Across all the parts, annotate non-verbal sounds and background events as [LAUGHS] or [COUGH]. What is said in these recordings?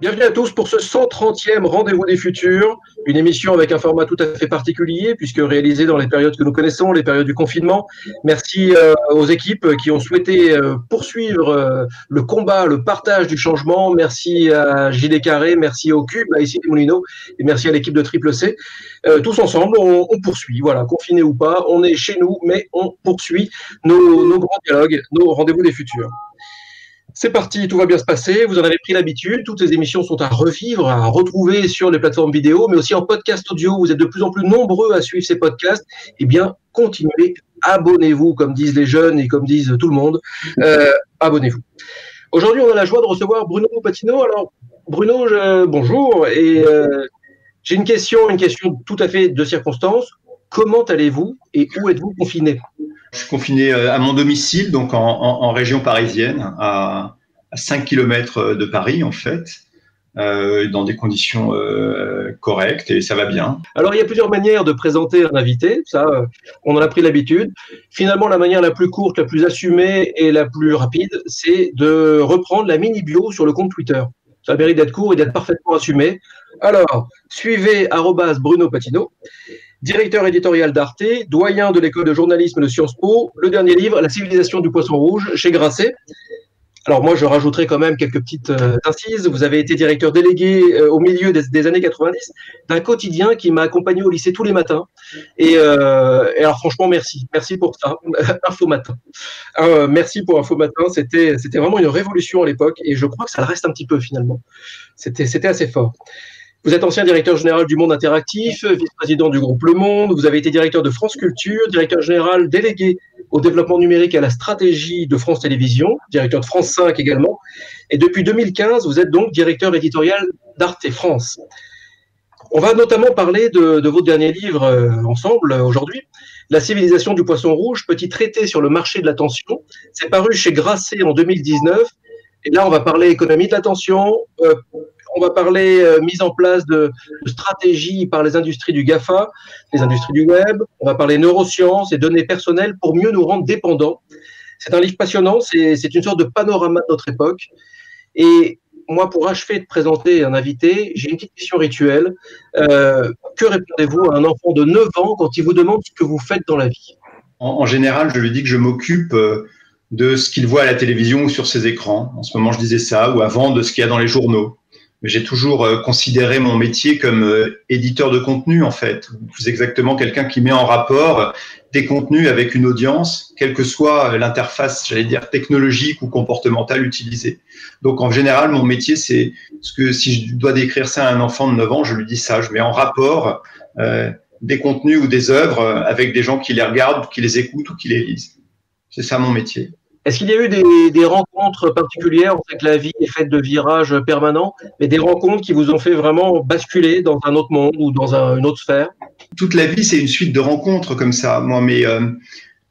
Bienvenue à tous pour ce 130e Rendez-vous des Futurs, une émission avec un format tout à fait particulier puisque réalisée dans les périodes que nous connaissons, les périodes du confinement. Merci euh, aux équipes qui ont souhaité euh, poursuivre euh, le combat, le partage du changement. Merci à JD Carré, merci au Cube, à Ici Moulineaux et merci à l'équipe de Triple C. tous ensemble, on, poursuit, voilà, confiné ou pas, on est chez nous, mais on poursuit nos, nos grands dialogues, nos Rendez-vous des Futurs. C'est parti, tout va bien se passer. Vous en avez pris l'habitude. Toutes les émissions sont à revivre, à retrouver sur les plateformes vidéo, mais aussi en podcast audio. Vous êtes de plus en plus nombreux à suivre ces podcasts. Eh bien, continuez, abonnez-vous, comme disent les jeunes et comme disent tout le monde. Euh, abonnez-vous. Aujourd'hui, on a la joie de recevoir Bruno Patino. Alors, Bruno, bonjour. Et euh, j'ai une question, une question tout à fait de circonstance. Comment allez-vous et où êtes-vous confiné? Je suis confiné euh, à mon domicile, donc en, région parisienne, à, 5 km de Paris en fait. Euh, dans des conditions euh, correctes et ça va bien. Alors il y a plusieurs manières de présenter un invité, ça on en a pris l'habitude. Finalement la manière la plus courte, la plus assumée et la plus rapide, c'est de reprendre la mini bio sur le compte Twitter. Ça mérite d'être court et d'être parfaitement assumé. Alors suivez Bruno Patino directeur éditorial d'Arte, doyen de l'école de journalisme de Sciences Po, le dernier livre, La civilisation du poisson rouge, chez Grasset. Alors moi, je rajouterai quand même quelques petites euh, incises. Vous avez été directeur délégué euh, au milieu des, années 90 d'un quotidien qui m'a accompagné au lycée tous les matins. Et, euh, alors franchement, merci. Merci pour ça. [LAUGHS] Info Matin. merci pour Info Matin. C'était, vraiment une révolution à l'époque et je crois que ça le reste un petit peu finalement. C'était assez fort. Vous êtes ancien directeur général du Monde Interactif, vice-président du groupe Le Monde. Vous avez été directeur de France Culture, directeur général délégué au développement numérique et à la stratégie de France Télévisions, directeur de France 5 également. Et depuis 2015, vous êtes donc directeur éditorial d'Arte France. On va notamment parler de, de votre dernier livre euh, ensemble aujourd'hui, La civilisation du poisson rouge, petit traité sur le marché de l'attention. C'est paru chez Grasset en 2019. Et là, on va parler économie de l'attention, euh, on va parler euh, mise en place de, stratégies par les industries du GAFA, les industries du web. On va parler neurosciences et données personnelles pour mieux nous rendre dépendants. C'est un livre passionnant, c'est une sorte de panorama de notre époque. Et moi, pour achever de présenter un invité, j'ai une petite question rituelle. Euh, que répondez-vous à un enfant de 9 ans quand il vous demande ce que vous faites dans la vie? En, général, je lui dis que je m'occupe euh, de ce qu'il voit à la télévision ou sur ses écrans. En ce moment, je disais ça, ou avant de ce qu'il y a dans les journaux j'ai toujours euh, considéré mon métier comme euh, éditeur de contenu en fait, plus exactement quelqu'un qui met en rapport des contenus avec une audience, quelle que soit l'interface, j'allais dire technologique ou comportementale utilisée. Donc en général, mon métier, c'est ce que si je dois décrire ça à un enfant de 9 ans, je lui dis ça, je mets en rapport euh, des contenus ou des œuvres avec des gens qui les regardent, qui les écoutent ou qui les lisent. C'est ça mon métier. Est-ce qu'il y a eu des, rencontres particulières sait que la vie est faite de virages permanents, mais des rencontres qui vous ont fait vraiment basculer dans un autre monde ou dans une autre sphère? Toute la vie, c'est une suite de rencontres comme ça. Moi, mais euh,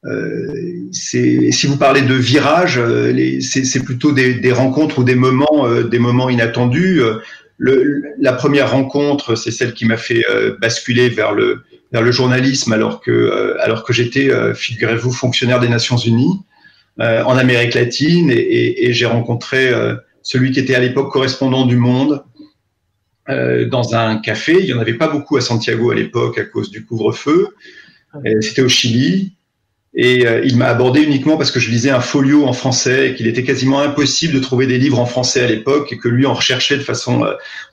euh, si vous parlez de virages, euh, c'est plutôt des, rencontres ou des moments, des moments inattendus. la première rencontre, c'est celle qui m'a fait basculer vers le, journalisme alors que j'étais, figurez-vous, fonctionnaire des Nations Unies. Euh, en Amérique latine et, j'ai rencontré euh, celui qui était à l'époque correspondant du Monde euh, dans un café. Il n'y en avait pas beaucoup à Santiago à l'époque à cause du couvre-feu. C'était au Chili. Et il m'a abordé uniquement parce que je lisais un folio en français et qu'il était quasiment impossible de trouver des livres en français à l'époque et que lui en recherchait de façon,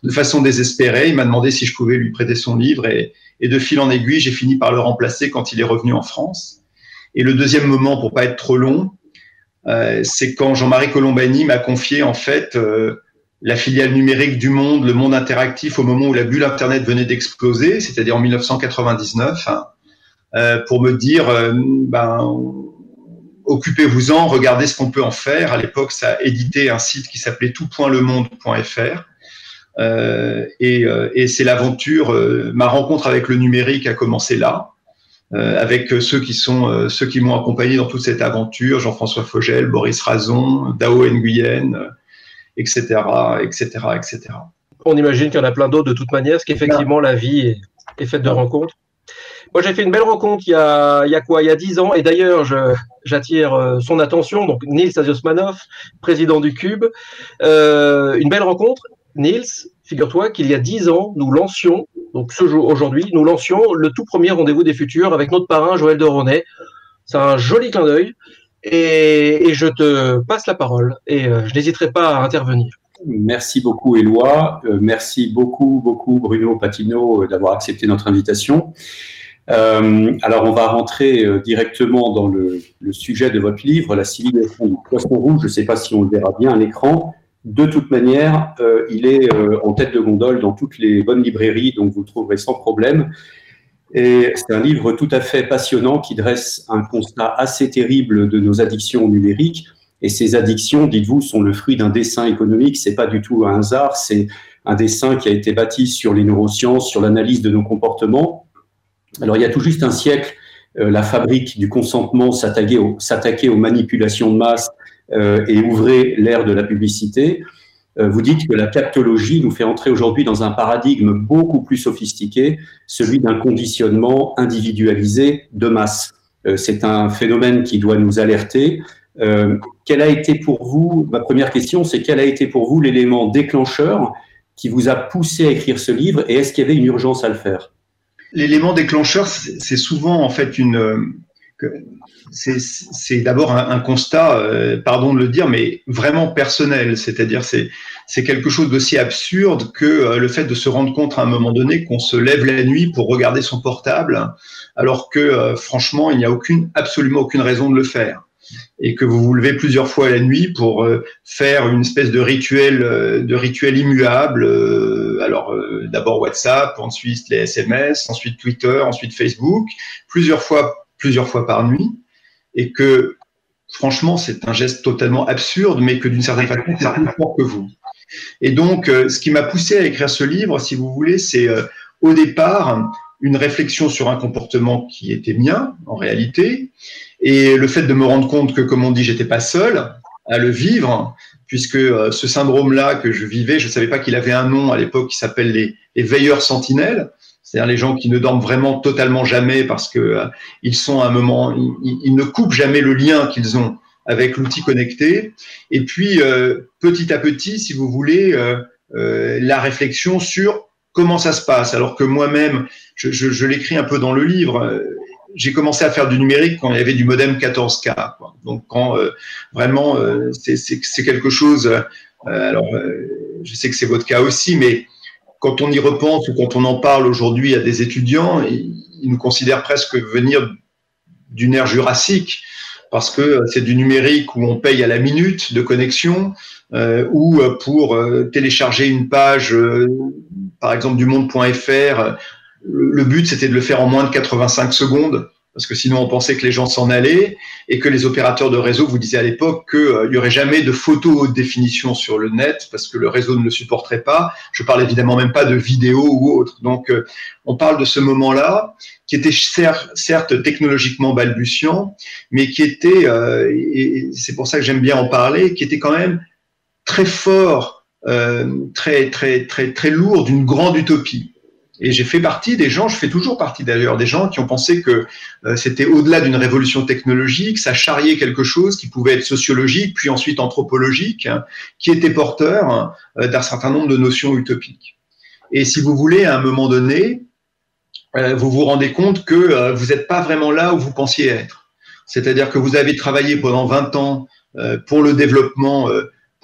de façon désespérée. Il m'a demandé si je pouvais lui prêter son livre et, et de fil en aiguille, j'ai fini par le remplacer quand il est revenu en France. Et le deuxième moment, pour pas être trop long, c'est quand Jean-Marie Colombani m'a confié en fait euh, la filiale numérique du Monde, le Monde interactif, au moment où la bulle Internet venait d'exploser, c'est-à-dire en 1999, hein, euh, pour me dire, ben, occupez-vous-en, regardez ce qu'on peut en faire. À l'époque, ça édité un site qui s'appelait toutpointlemonde.fr. Euh, et c'est l'aventure, ma rencontre avec le numérique a commencé là. Euh, avec ceux qui sont euh, ceux qui m'ont accompagné dans toute cette aventure, Jean-François Fogel, Boris Razon, Dao Nguyen, etc., etc., etc. On imagine qu'il y en a plein d'autres de toute manière, parce qu'effectivement la vie est, faite de rencontres. Moi, j'ai fait une belle rencontre il y a, il y a quoi? Il y a dix ans. Et d'ailleurs, j'attire euh, son attention. Donc, Nils Asiosmanov, président du Cube. une belle rencontre. Niels, figure-toi qu'il y a dix ans, nous lancions, donc ce jour aujourd'hui, nous lancions le tout premier rendez-vous des futurs avec notre parrain Joël de Ronet. C'est un joli clin d'œil. Et, je te passe la parole et euh, je n'hésiterai pas à intervenir. Merci beaucoup, Éloi. Euh, merci beaucoup, beaucoup, Bruno Patino, euh, d'avoir accepté notre invitation. alors, on va rentrer directement dans le, sujet de votre livre, La civilisation du poisson rouge. Je ne sais pas si on le verra bien à l'écran. De toute manière, il est en tête de gondole dans toutes les bonnes librairies, donc vous le trouverez sans problème. Et c'est un livre tout à fait passionnant qui dresse un constat assez terrible de nos addictions numériques. Et ces addictions, dites-vous, sont le fruit d'un dessin économique. C'est pas du tout un hasard. C'est un dessin qui a été bâti sur les neurosciences, sur l'analyse de nos comportements. Alors, il y a tout juste un siècle, euh, la fabrique du consentement s'attaquait aux, manipulations de masse euh, et ouvrait l'ère de la publicité. Euh, vous dites que la captologie nous fait entrer aujourd'hui dans un paradigme beaucoup plus sophistiqué, celui d'un conditionnement individualisé de masse. Euh, c'est un phénomène qui doit nous alerter. Euh, a été pour vous, ma première question, c'est quel a été pour vous l'élément déclencheur qui vous a poussé à écrire ce livre et est-ce qu'il y avait une urgence à le faire? L'élément déclencheur, c'est souvent en fait une, c'est d'abord un, constat, euh, pardon de le dire, mais vraiment personnel. C'est-à-dire, c'est quelque chose d'aussi absurde que euh, le fait de se rendre compte à un moment donné qu'on se lève la nuit pour regarder son portable, alors que euh, franchement, il n'y a aucune, absolument aucune raison de le faire. Et que vous vous levez plusieurs fois la nuit pour faire une espèce de rituel, de rituel immuable. alors, d'abord WhatsApp, ensuite les SMS, ensuite Twitter, ensuite Facebook, plusieurs fois plusieurs fois par nuit, et que franchement, c'est un geste totalement absurde, mais que d'une certaine façon, c'est plus fort que vous. Et donc, euh, ce qui m'a poussé à écrire ce livre, si vous voulez, c'est euh, au départ une réflexion sur un comportement qui était mien, en réalité, et le fait de me rendre compte que, comme on dit, j'étais pas seul à le vivre, puisque euh, ce syndrome-là que je vivais, je ne savais pas qu'il avait un nom à l'époque qui s'appelle les, les veilleurs sentinelles c'est-à-dire les gens qui ne dorment vraiment totalement jamais parce que euh, ils sont à un moment, ils, ne coupent jamais le lien qu'ils ont avec l'outil connecté. Et puis euh, petit à petit, si vous voulez, euh, la réflexion sur comment ça se passe. Alors que moi-même, je, je, l'écris un peu dans le livre. j'ai commencé à faire du numérique quand il y avait du modem 14K. Donc quand vraiment c'est quelque chose. alors je sais que c'est votre cas aussi, mais quand on y repense ou quand on en parle aujourd'hui à des étudiants, ils, nous considèrent presque venir d'une ère jurassique parce que c'est du numérique où on paye à la minute de connexion euh, ou pour euh, télécharger une page, euh, par exemple du monde.fr, le but c'était de le faire en moins de 85 secondes parce que sinon on pensait que les gens s'en allaient et que les opérateurs de réseau vous disaient à l'époque qu'il euh, n'y aurait jamais de photo haute définition sur le net parce que le réseau ne le supporterait pas. Je parle évidemment même pas de vidéo ou autre. Donc euh, on parle de ce moment-là qui était certes technologiquement balbutiant, mais qui était, euh, et c'est pour ça que j'aime bien en parler, qui était quand même très fort, très très très très lourd d'une grande utopie. Et j'ai fait partie des gens, je fais toujours partie d'ailleurs des gens qui ont pensé que euh, c'était au-delà d'une révolution technologique, ça charriait quelque chose qui pouvait être sociologique, puis ensuite anthropologique, hein, qui était porteur hein, euh, d'un certain nombre de notions utopiques. Et si vous voulez, à un moment donné, euh, vous vous rendez compte que vous n'êtes pas vraiment là où vous pensiez être. C'est-à-dire que vous avez travaillé pendant 20 ans pour le développement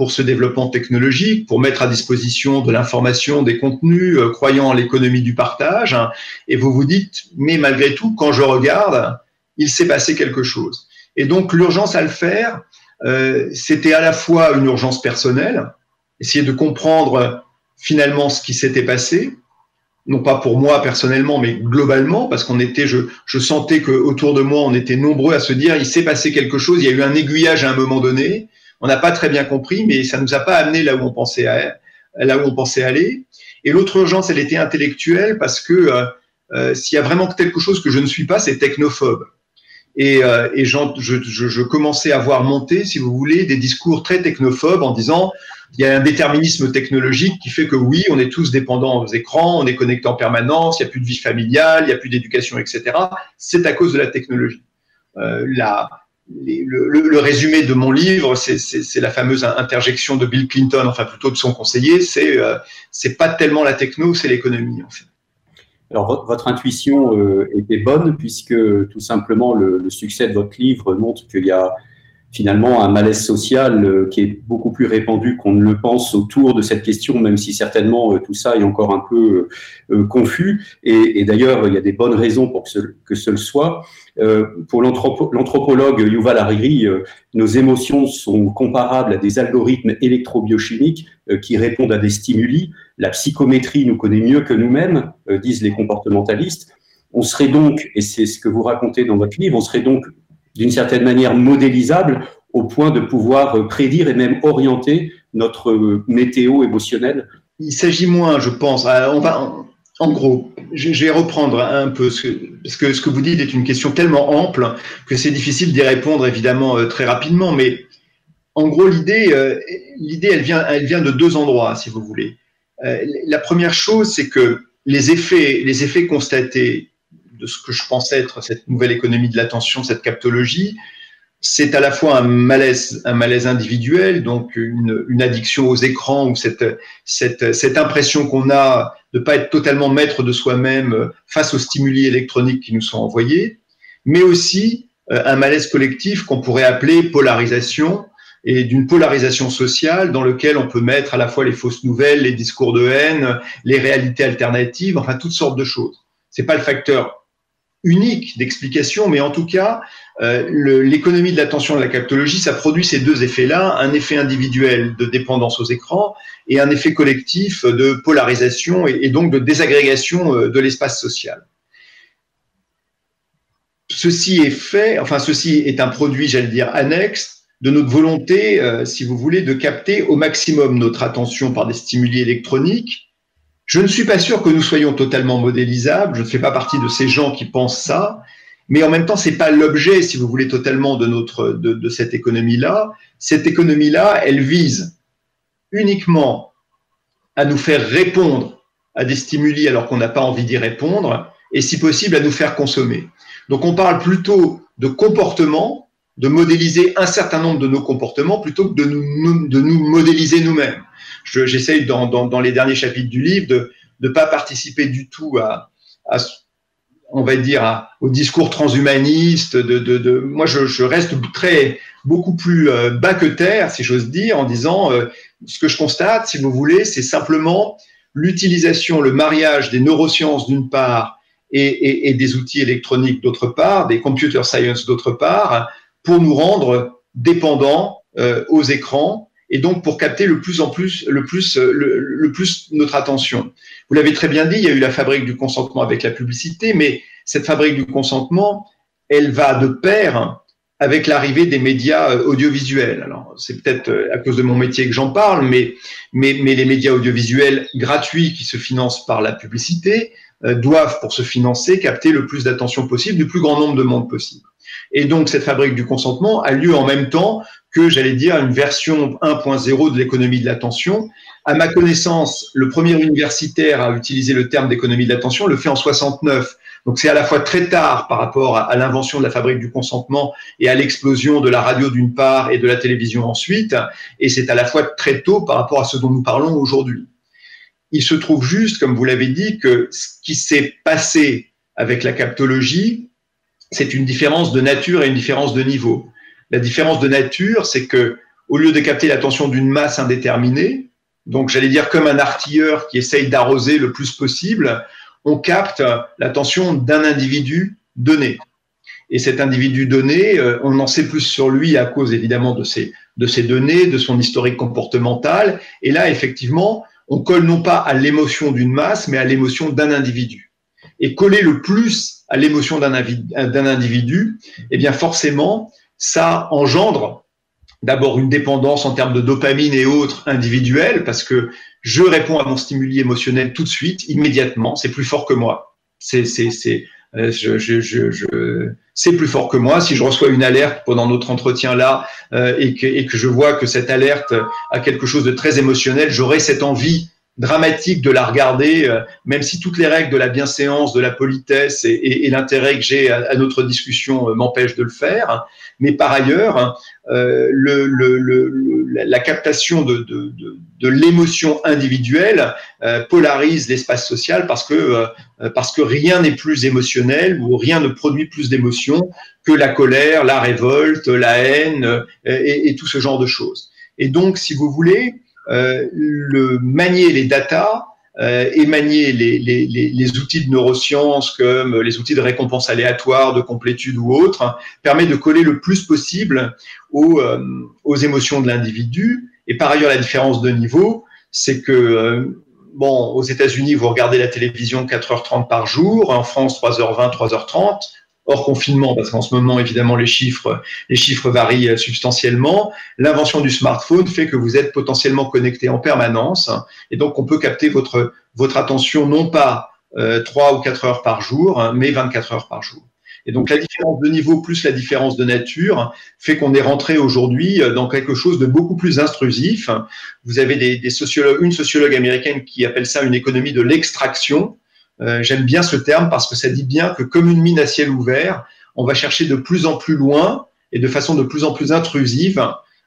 pour ce développement technologique, pour mettre à disposition de l'information, des contenus, euh, croyant en l'économie du partage. Hein, et vous vous dites, mais malgré tout, quand je regarde, il s'est passé quelque chose. Et donc l'urgence à le faire, euh, c'était à la fois une urgence personnelle, essayer de comprendre finalement ce qui s'était passé, non pas pour moi personnellement, mais globalement, parce qu'on était, je, je sentais que autour de moi, on était nombreux à se dire, il s'est passé quelque chose, il y a eu un aiguillage à un moment donné, on n'a pas très bien compris, mais ça nous a pas amené là où on pensait aller. Et l'autre urgence, elle était intellectuelle parce que euh, euh, s'il y a vraiment quelque chose que je ne suis pas, c'est technophobe. Et, euh, je, commençais à voir monter, si vous voulez, des discours très technophobes en disant il y a un déterminisme technologique qui fait que oui, on est tous dépendants aux écrans, on est connectés en permanence, il n'y a plus de vie familiale, il n'y a plus d'éducation, etc. C'est à cause de la technologie. Euh, le, résumé de mon livre, c'est la fameuse interjection de Bill Clinton, enfin plutôt de son conseiller, c'est euh, pas tellement la techno, c'est l'économie en fait. Alors votre intuition euh, était bonne puisque tout simplement le, le, succès de votre livre montre qu'il y a finalement un malaise social euh, qui est beaucoup plus répandu qu'on ne le pense autour de cette question, même si certainement euh, tout ça est encore un peu euh, confus. Et, d'ailleurs, il y a des bonnes raisons pour que ce, que ce soit. pour l'anthropologue Yuval Hariri, nos émotions sont comparables à des algorithmes électrobiochimiques qui répondent à des stimuli. La psychométrie nous connaît mieux que nous-mêmes, disent les comportementalistes. On serait donc, et c'est ce que vous racontez dans votre livre, on serait donc d'une certaine manière modélisable au point de pouvoir euh, prédire et même orienter notre euh, météo émotionnelle Il s'agit moins, je pense. Euh, en gros, je vais reprendre un peu ce que, parce que ce que vous dites est une question tellement ample que c'est difficile d'y répondre évidemment très rapidement. Mais en gros, l'idée, l'idée, elle vient, elle vient de deux endroits, si vous voulez. La première chose, c'est que les effets, les effets constatés de ce que je pensais être cette nouvelle économie de l'attention, cette captologie, c'est à la fois un malaise, un malaise individuel, donc une, addiction aux écrans ou cette, cette, cette impression qu'on a de ne pas être totalement maître de soi-même face aux stimuli électroniques qui nous sont envoyés, mais aussi euh, un malaise collectif qu'on pourrait appeler polarisation et d'une polarisation sociale dans lequel on peut mettre à la fois les fausses nouvelles, les discours de haine, les réalités alternatives, enfin toutes sortes de choses. C'est pas le facteur unique d'explication, mais en tout cas, euh, l'économie de l'attention de la captologie, ça produit ces deux effets-là, un effet individuel de dépendance aux écrans et un effet collectif de polarisation et, donc de désagrégation euh, de l'espace social. Ceci est fait, enfin ceci est un produit, j'allais dire, annexe de notre volonté, euh, si vous voulez, de capter au maximum notre attention par des stimuli électroniques je ne suis pas sûr que nous soyons totalement modélisables. Je ne fais pas partie de ces gens qui pensent ça. Mais en même temps, c'est pas l'objet, si vous voulez, totalement de notre de, cette économie-là. Cette économie-là, elle vise uniquement à nous faire répondre à des stimuli alors qu'on n'a pas envie d'y répondre, et si possible à nous faire consommer. Donc on parle plutôt de comportement, de modéliser un certain nombre de nos comportements plutôt que de nous, de nous modéliser nous-mêmes j'essaye dans, les derniers chapitres du livre de ne pas participer du tout à, on va dire, au discours transhumaniste. Moi, je, reste très beaucoup plus euh, bas que terre, si j'ose dire, en disant euh, ce que je constate, si vous voulez, c'est simplement l'utilisation, le mariage des neurosciences d'une part et, des outils électroniques d'autre part, des computer science d'autre part, pour nous rendre dépendants euh, aux écrans et donc pour capter le plus en plus, le plus, le, plus notre attention. Vous l'avez très bien dit, il y a eu la fabrique du consentement avec la publicité, mais cette fabrique du consentement, elle va de pair avec l'arrivée des médias euh, audiovisuels. Alors, c'est peut-être euh, à cause de mon métier que j'en parle, mais, mais, les médias audiovisuels gratuits qui se financent par la publicité euh, doivent, pour se financer, capter le plus d'attention possible du plus grand nombre de monde possible. Et donc, cette fabrique du consentement a lieu en même temps que, j'allais dire, une version 1.0 de l'économie de l'attention. À ma connaissance, le premier universitaire à utiliser le terme d'économie de l'attention le fait en 69. Donc c'est à la fois très tard par rapport à, l'invention de la fabrique du consentement et à l'explosion de la radio d'une part et de la télévision ensuite, et c'est à la fois très tôt par rapport à ce dont nous parlons aujourd'hui. Il se trouve juste, comme vous l'avez dit, que ce qui s'est passé avec la captologie, c'est une différence de nature et une différence de niveau. La différence de nature, c'est que au lieu de capter l'attention d'une masse indéterminée, donc j'allais dire comme un artilleur qui essaye d'arroser le plus possible, on capte l'attention d'un individu donné. Et cet individu donné, euh, on en sait plus sur lui à cause évidemment de ses, de ses données, de son historique comportemental. Et là, effectivement, on colle non pas à l'émotion d'une masse, mais à l'émotion d'un individu. Et coller le plus à l'émotion d'un individu, eh bien forcément, ça engendre d'abord une dépendance en termes de dopamine et autres individuelles, parce que je réponds à mon stimuli émotionnel tout de suite, immédiatement, c'est plus fort que moi. C'est, c'est, c'est, euh, je, je, je, c'est plus fort que moi. Si je reçois une alerte pendant notre entretien là euh, et, que, je vois que cette alerte a quelque chose de très émotionnel, j'aurai cette envie dramatique de la regarder, euh, même si toutes les règles de la bienséance, de la politesse et, l'intérêt que j'ai à, notre discussion m'empêchent de le faire. Mais par ailleurs, euh, le, la captation de, de, l'émotion individuelle polarise l'espace social parce que, parce que rien n'est plus émotionnel ou rien ne produit plus d'émotion que la colère, la révolte, la haine et, et tout ce genre de choses. Et donc, si vous voulez, euh, le manier les datas euh, et manier les, les, les, outils de neurosciences comme les outils de récompense aléatoire, de complétude ou autres, permet de coller le plus possible aux, euh, aux émotions de l'individu. Et par ailleurs, la différence de niveau, c'est que bon, aux États-Unis, vous regardez la télévision 4h30 par jour, en France 3h20, 3h30 hors confinement, parce qu'en ce moment, évidemment, les chiffres, les chiffres varient substantiellement. L'invention du smartphone fait que vous êtes potentiellement connecté en permanence, et donc on peut capter votre, votre attention non pas euh, 3 ou 4 heures par jour, mais 24 heures par jour. Et donc la différence de niveau plus la différence de nature fait qu'on est rentré aujourd'hui dans quelque chose de beaucoup plus intrusif. Vous avez des, des sociologues, une sociologue américaine qui appelle ça une économie de l'extraction, euh, j'aime bien ce terme parce que ça dit bien que comme une mine à ciel ouvert, on va chercher de plus en plus loin et de façon de plus en plus intrusive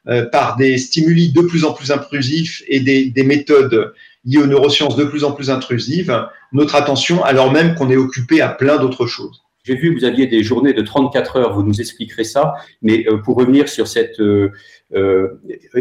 euh, par des stimuli de plus en plus intrusifs et des, des, méthodes liées aux neurosciences de plus en plus intrusives, notre attention alors même qu'on est occupé à plein d'autres choses. J'ai vu que vous aviez des journées de 34 heures, vous nous expliquerez ça, mais euh, pour revenir sur cet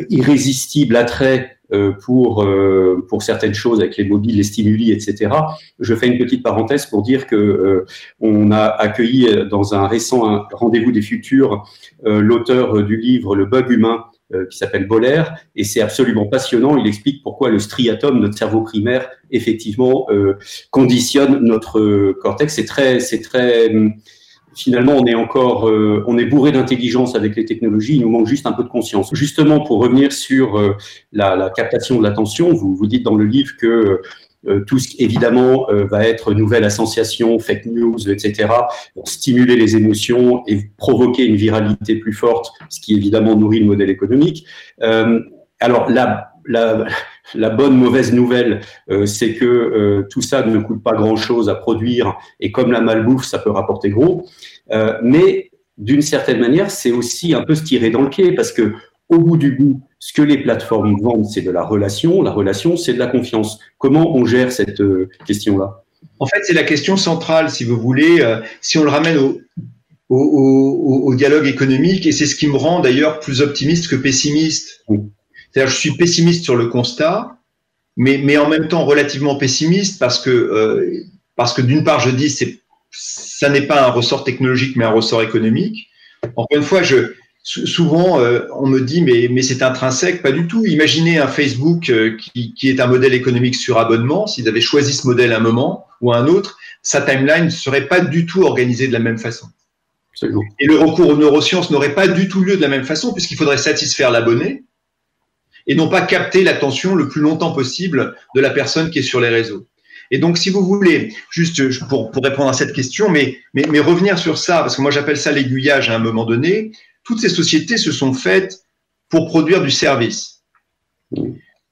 irrésistible attrait pour, euh, pour certaines choses avec les mobiles, les stimuli, etc. Je fais une petite parenthèse pour dire que euh, on a accueilli dans un récent rendez-vous des futurs l'auteur du livre Le bug humain qui s'appelle Boller, et c'est absolument passionnant. Il explique pourquoi le striatum, notre cerveau primaire, effectivement, conditionne notre cortex. C'est très, c'est très, finalement, on est encore, euh, on est bourré d'intelligence avec les technologies. Il nous manque juste un peu de conscience. Justement, pour revenir sur euh, la, la, captation de l'attention, vous vous dites dans le livre que euh, tout ce qui évidemment va être nouvelle association, fake news, etc., pour stimuler les émotions et provoquer une viralité plus forte, ce qui évidemment nourrit le modèle économique. alors la, la, la bonne, mauvaise nouvelle, euh, c'est que euh, tout ça ne coûte pas grand-chose à produire et comme la malbouffe, ça peut rapporter gros. Euh, mais d'une certaine manière, c'est aussi un peu se tirer dans le pied parce que au bout du bout, ce que les plateformes vendent, c'est de la relation. La relation, c'est de la confiance. Comment on gère cette question-là? En fait, c'est la question centrale, si vous voulez, si on le ramène au, au, au, dialogue économique, et c'est ce qui me rend d'ailleurs plus optimiste que pessimiste. C'est-à-dire, je suis pessimiste sur le constat, mais, mais en même temps relativement pessimiste parce que, euh, parce que d'une part, je dis c'est ça n'est pas un ressort technologique, mais un ressort économique. Encore une fois, je, souvent, euh, on me dit, mais, mais c'est intrinsèque, pas du tout. Imaginez un Facebook euh, qui, qui, est un modèle économique sur abonnement, s'ils avaient choisi ce modèle à un moment ou à un autre, sa timeline ne serait pas du tout organisée de la même façon. Et le recours aux neurosciences n'aurait pas du tout lieu de la même façon, puisqu'il faudrait satisfaire l'abonné, et non pas capter l'attention le plus longtemps possible de la personne qui est sur les réseaux. Et donc, si vous voulez, juste pour, pour répondre à cette question, mais, mais, mais revenir sur ça, parce que moi j'appelle ça l'aiguillage à un moment donné, toutes ces sociétés se sont faites pour produire du service.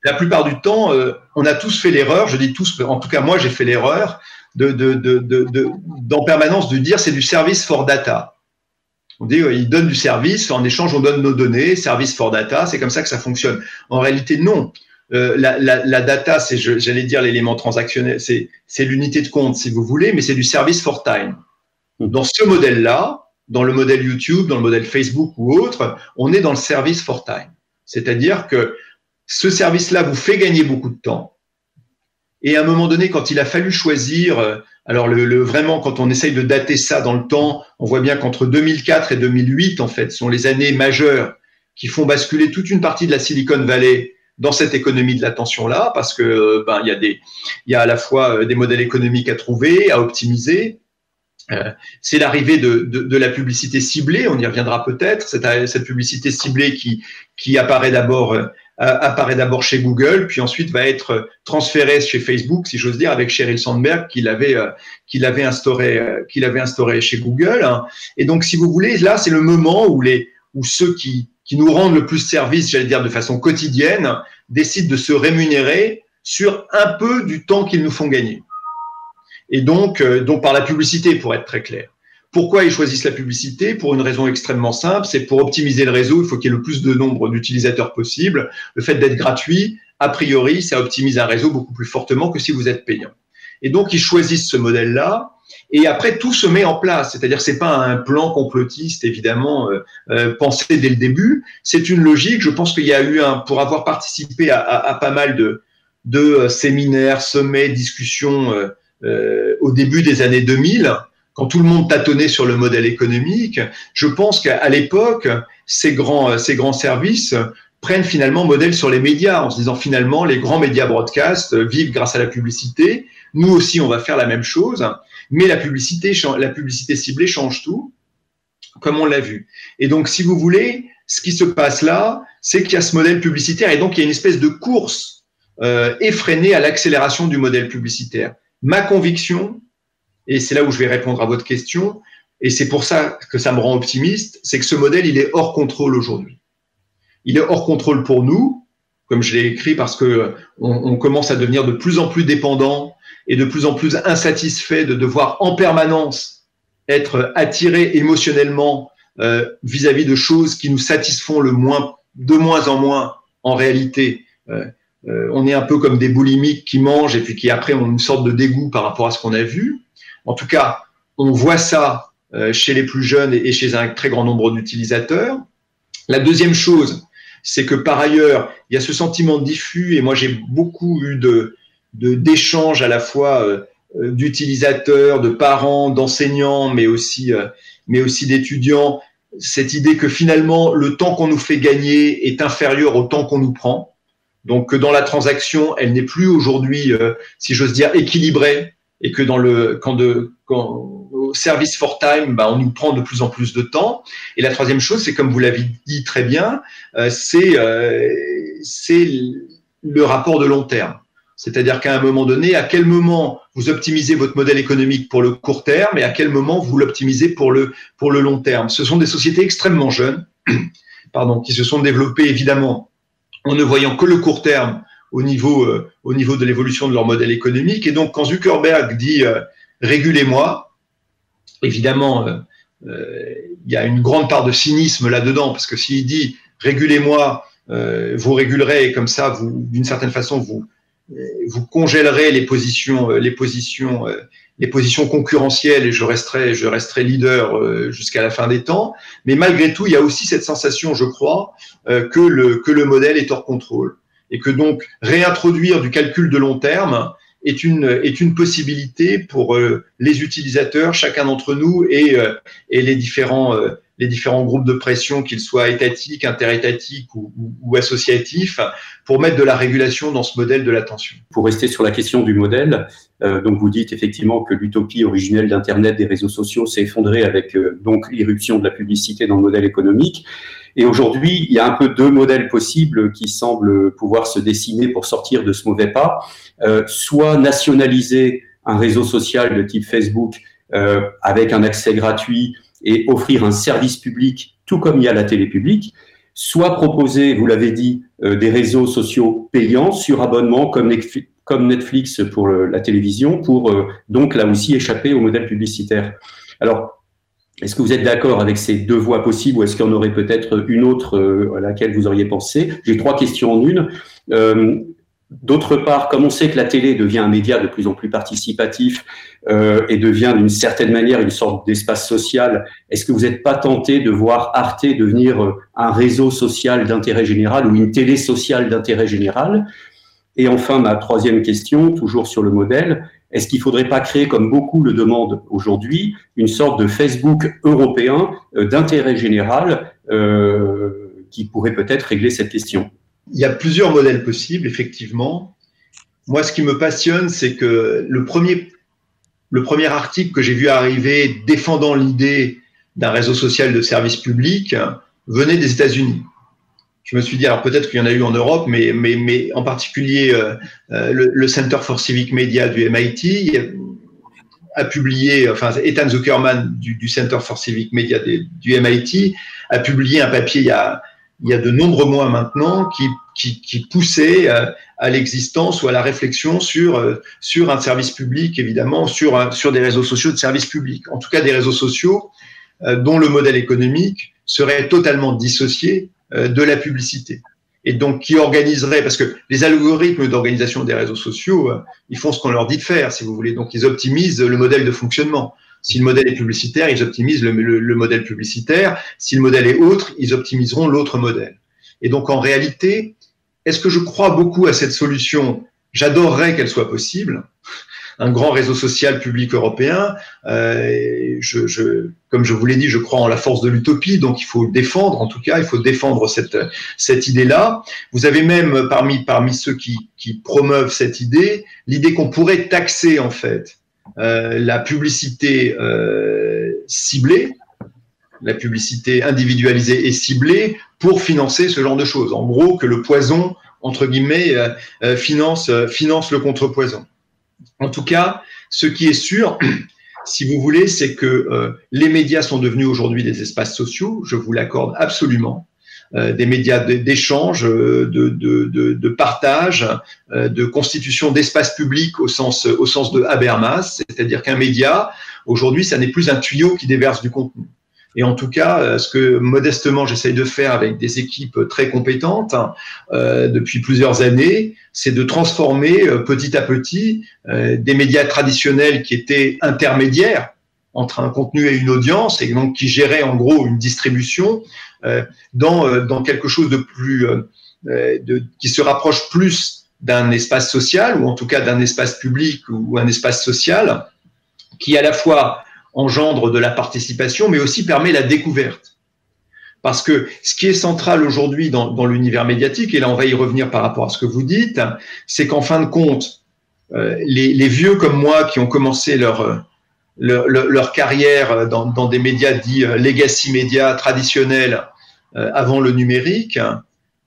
La plupart du temps, euh, on a tous fait l'erreur, je dis tous, en tout cas moi j'ai fait l'erreur, de, de, de, de, d'en permanence de dire c'est du service for data. On dit, euh, il donne du service, en échange, on donne nos données, service for data, c'est comme ça que ça fonctionne. En réalité, non. Euh, la, la, la, data, c'est, j'allais dire, l'élément transactionnel, c'est, c'est l'unité de compte, si vous voulez, mais c'est du service for time. Dans ce modèle-là, dans le modèle YouTube, dans le modèle Facebook ou autre, on est dans le service for time. C'est-à-dire que ce service-là vous fait gagner beaucoup de temps. Et à un moment donné, quand il a fallu choisir euh, alors le, vraiment, quand on essaye de dater ça dans le temps, on voit bien qu'entre 2004 et 2008, en fait, sont les années majeures qui font basculer toute une partie de la Silicon Valley dans cette économie de l'attention là, parce que euh, ben il y a des, il y a à la fois euh, des modèles économiques à trouver, à optimiser. Euh, c'est l'arrivée de, de, de, la publicité ciblée, on y reviendra peut-être. Cette, cette publicité ciblée qui, qui apparaît d'abord apparaît d'abord chez Google, puis ensuite va être transféré chez Facebook, si j'ose dire, avec Sheryl Sandberg qui l'avait euh, qu'il avait instauré euh, qu'il avait instauré chez Google. Hein. Et donc, si vous voulez, là, c'est le moment où les où ceux qui qui nous rendent le plus service, j'allais dire de façon quotidienne, décident de se rémunérer sur un peu du temps qu'ils nous font gagner. Et donc, euh, donc par la publicité, pour être très clair. Pourquoi ils choisissent la publicité? Pour une raison extrêmement simple, c'est pour optimiser le réseau, il faut qu'il y ait le plus de nombre d'utilisateurs possible. Le fait d'être gratuit, a priori, ça optimise un réseau beaucoup plus fortement que si vous êtes payant. Et donc, ils choisissent ce modèle-là. Et après, tout se met en place. C'est-à-dire, c'est pas un plan complotiste, évidemment, euh, euh, pensé dès le début. C'est une logique. Je pense qu'il y a eu un, pour avoir participé à, pas mal de, euh, séminaires, sommets, discussions au début des années 2000, quand tout le monde tâtonnait sur le modèle économique, je pense qu'à l'époque, ces grands, ces grands services prennent finalement modèle sur les médias en se disant finalement les grands médias broadcast vivent grâce à la publicité. Nous aussi, on va faire la même chose, mais la publicité, la publicité ciblée change tout, comme on l'a vu. Et donc, si vous voulez, ce qui se passe là, c'est qu'il y a ce modèle publicitaire et donc il y a une espèce de course euh, effrénée à l'accélération du modèle publicitaire. Ma conviction, et c'est là où je vais répondre à votre question, et c'est pour ça que ça me rend optimiste, c'est que ce modèle, il est hors contrôle aujourd'hui. Il est hors contrôle pour nous, comme je l'ai écrit, parce que on, commence à devenir de plus en plus dépendant et de plus en plus insatisfait de devoir en permanence être attiré émotionnellement vis-à-vis euh, -vis de choses qui nous satisfont le moins, de moins en moins en réalité. Euh, euh, on est un peu comme des boulimiques qui mangent et puis qui après ont une sorte de dégoût par rapport à ce qu'on a vu. En tout cas, on voit ça euh, chez les plus jeunes et chez un très grand nombre d'utilisateurs. La deuxième chose, c'est que par ailleurs, il y a ce sentiment diffus, et moi j'ai beaucoup eu de d'échanges à la fois euh, d'utilisateurs, de parents, d'enseignants, mais aussi, euh, d'étudiants, cette idée que finalement le temps qu'on nous fait gagner est inférieur au temps qu'on nous prend. Donc que dans la transaction, elle n'est plus aujourd'hui, euh, si j'ose dire, équilibrée, et que dans le quand de quand au service for time, bah, on nous prend de plus en plus de temps. Et la troisième chose, c'est comme vous l'avez dit très bien, euh, c'est euh, c'est le rapport de long terme. C'est-à-dire qu'à un moment donné, à quel moment vous optimisez votre modèle économique pour le court terme et à quel moment vous l'optimisez pour le, pour le long terme. Ce sont des sociétés extrêmement jeunes, [CLEARS THROAT] pardon, qui se sont développées évidemment en ne voyant que le court terme au niveau, euh, au niveau de l'évolution de leur modèle économique. Et donc, quand Zuckerberg dit euh, régulez-moi, évidemment, euh, il y a une grande part de cynisme là-dedans, parce que s'il dit régulez-moi, vous régulerez et comme ça, vous, d'une certaine façon, vous, vous congélerez les positions, les positions, les positions concurrentielles et je resterai, je resterai leader jusqu'à la fin des temps. Mais malgré tout, il y a aussi cette sensation, je crois, que le, que le modèle est hors contrôle et que donc réintroduire du calcul de long terme est une, est une possibilité pour les utilisateurs, chacun d'entre nous et, et les différents les différents groupes de pression, qu'ils soient étatiques, interétatiques ou, ou, associatifs, pour mettre de la régulation dans ce modèle de l'attention. Pour rester sur la question du modèle, euh, donc vous dites effectivement que l'utopie originelle d'Internet, des réseaux sociaux, s'est effondrée avec euh, donc l'irruption de la publicité dans le modèle économique. Et aujourd'hui, il y a un peu deux modèles possibles qui semblent pouvoir se dessiner pour sortir de ce mauvais pas. Euh, soit nationaliser un réseau social de type Facebook euh, avec un accès gratuit et offrir un service public, tout comme il y a la télé publique, soit proposer, vous l'avez dit, euh, des réseaux sociaux payants sur abonnement comme Netflix, pour le, la télévision, pour euh, donc là aussi échapper au modèle publicitaire. Alors, est-ce que vous êtes d'accord avec ces deux voies possibles ou est-ce qu'il y en aurait peut-être une autre euh, à laquelle vous auriez pensé? J'ai trois questions en une. Euh, D'autre part, comme on sait que la télé devient un média de plus en plus participatif euh, et devient d'une certaine manière une sorte d'espace social, est-ce que vous n'êtes pas tenté de voir Arte devenir un réseau social d'intérêt général ou une télé sociale d'intérêt général? Et enfin, ma troisième question, toujours sur le modèle, est-ce qu'il ne faudrait pas créer, comme beaucoup le demandent aujourd'hui, une sorte de Facebook européen euh, d'intérêt général euh, qui pourrait peut-être régler cette question? Il y a plusieurs modèles possibles, effectivement. Moi, ce qui me passionne, c'est que le premier, le premier article que j'ai vu arriver défendant l'idée d'un réseau social de service public venait des États-Unis. Je me suis dit, alors peut-être qu'il y en a eu en Europe, mais, mais, mais en particulier euh, le, le, Center for Civic Media du MIT a publié, enfin Ethan Zuckerman du, Center for Civic Media du MIT a publié un papier il y a, il y a de nombreux mois maintenant, qui, qui, qui poussaient à l'existence ou à la réflexion sur, sur un service public, évidemment, sur, sur des réseaux sociaux de service public. En tout cas, des réseaux sociaux dont le modèle économique serait totalement dissocié de la publicité et donc qui organiserait, parce que les algorithmes d'organisation des réseaux sociaux, ils font ce qu'on leur dit de faire, si vous voulez. Donc ils optimisent le modèle de fonctionnement. Si le modèle est publicitaire, ils optimisent le, modèle publicitaire. Si le modèle est autre, ils optimiseront l'autre modèle. Et donc en réalité, est-ce que je crois beaucoup à cette solution? J'adorerais qu'elle soit possible un grand réseau social public européen. Euh, je, je, comme je vous l'ai dit, je crois en la force de l'utopie, donc il faut défendre, en tout cas, il faut défendre cette, cette idée-là. Vous avez même parmi, parmi ceux qui, promeuvent cette idée, l'idée qu'on pourrait taxer en fait euh, la publicité euh, ciblée, la publicité individualisée et ciblée pour financer ce genre de choses. En gros, que le poison, entre guillemets, finance, finance le contrepoison. En tout cas, ce qui est sûr, [CLEARS THROAT] si vous voulez, c'est que euh, les médias sont devenus aujourd'hui des espaces sociaux, je vous l'accorde absolument, euh, des médias d'échange, euh, de, partage, de constitution d'espace public au sens, au sens de Habermas, c'est-à-dire qu'un média, aujourd'hui, ça n'est plus un tuyau qui déverse du contenu. Et en tout cas, euh, ce que modestement j'essaye de faire avec des équipes très compétentes euh, depuis plusieurs années, c'est de transformer euh, petit à petit des médias traditionnels qui étaient intermédiaires entre un contenu et une audience, et donc qui géraient en gros une distribution, dans, dans quelque chose de plus, qui se rapproche plus d'un espace social, ou en tout cas d'un espace public ou un espace social, qui à la fois engendre de la participation, mais aussi permet la découverte. Parce que ce qui est central aujourd'hui dans, l'univers médiatique, et là on va y revenir par rapport à ce que vous dites, c'est qu'en fin de compte, euh, les, vieux comme moi qui ont commencé leur, leur, leur carrière dans, dans, des médias dits euh, legacy médias traditionnels euh, avant le numérique,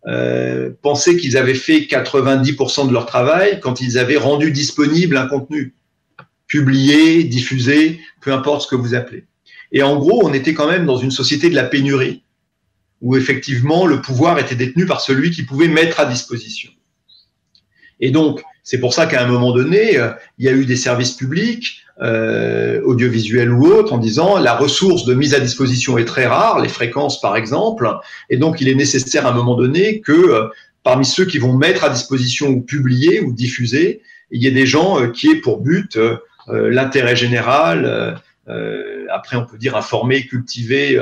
euh, pensaient qu'ils avaient fait 90% de leur travail quand ils avaient rendu disponible un contenu publié, diffusé, peu importe ce que vous appelez. Et en gros, on était quand même dans une société de la pénurie, où effectivement le pouvoir était détenu par celui qui pouvait mettre à disposition. Et donc, c'est pour ça qu'à un moment donné, euh, il y a eu des services publics, euh, audiovisuels ou autres, en disant la ressource de mise à disposition est très rare, les fréquences par exemple, et donc il est nécessaire à un moment donné que euh, parmi ceux qui vont mettre à disposition ou publier ou diffuser, il y ait des gens qui aient pour but l'intérêt général, euh, euh, après on peut dire informer, cultiver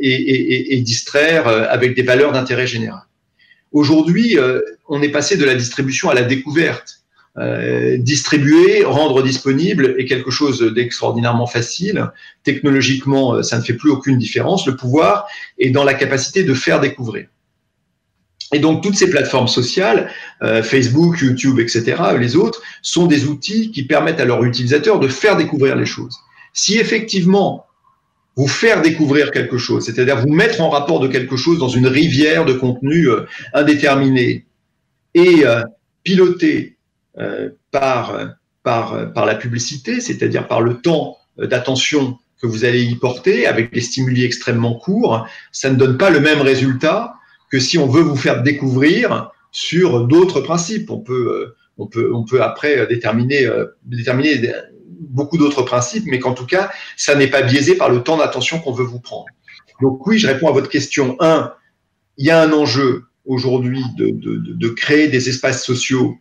et, distraire avec des valeurs d'intérêt général. Aujourd'hui, on est passé de la distribution à la découverte. Euh, distribuer, rendre disponible est quelque chose d'extraordinairement facile. Technologiquement, ça ne fait plus aucune différence. Le pouvoir est dans la capacité de faire découvrir. Et donc toutes ces plateformes sociales, euh, Facebook, YouTube, etc., les autres, sont des outils qui permettent à leurs utilisateurs de faire découvrir les choses. Si effectivement vous faire découvrir quelque chose, c'est-à-dire vous mettre en rapport de quelque chose dans une rivière de contenu euh, indéterminé et euh, piloté par, par, la publicité, c'est-à-dire par le temps d'attention que vous allez y porter avec des stimuli extrêmement courts, ça ne donne pas le même résultat que si on veut vous faire découvrir sur d'autres principes. On peut, euh, on peut, on peut après déterminer, euh, déterminer beaucoup d'autres principes, mais qu'en tout cas, ça n'est pas biaisé par le temps d'attention qu'on veut vous prendre. Donc oui, je réponds à votre question. Un, il y a un enjeu aujourd'hui de, de, de créer des espaces sociaux,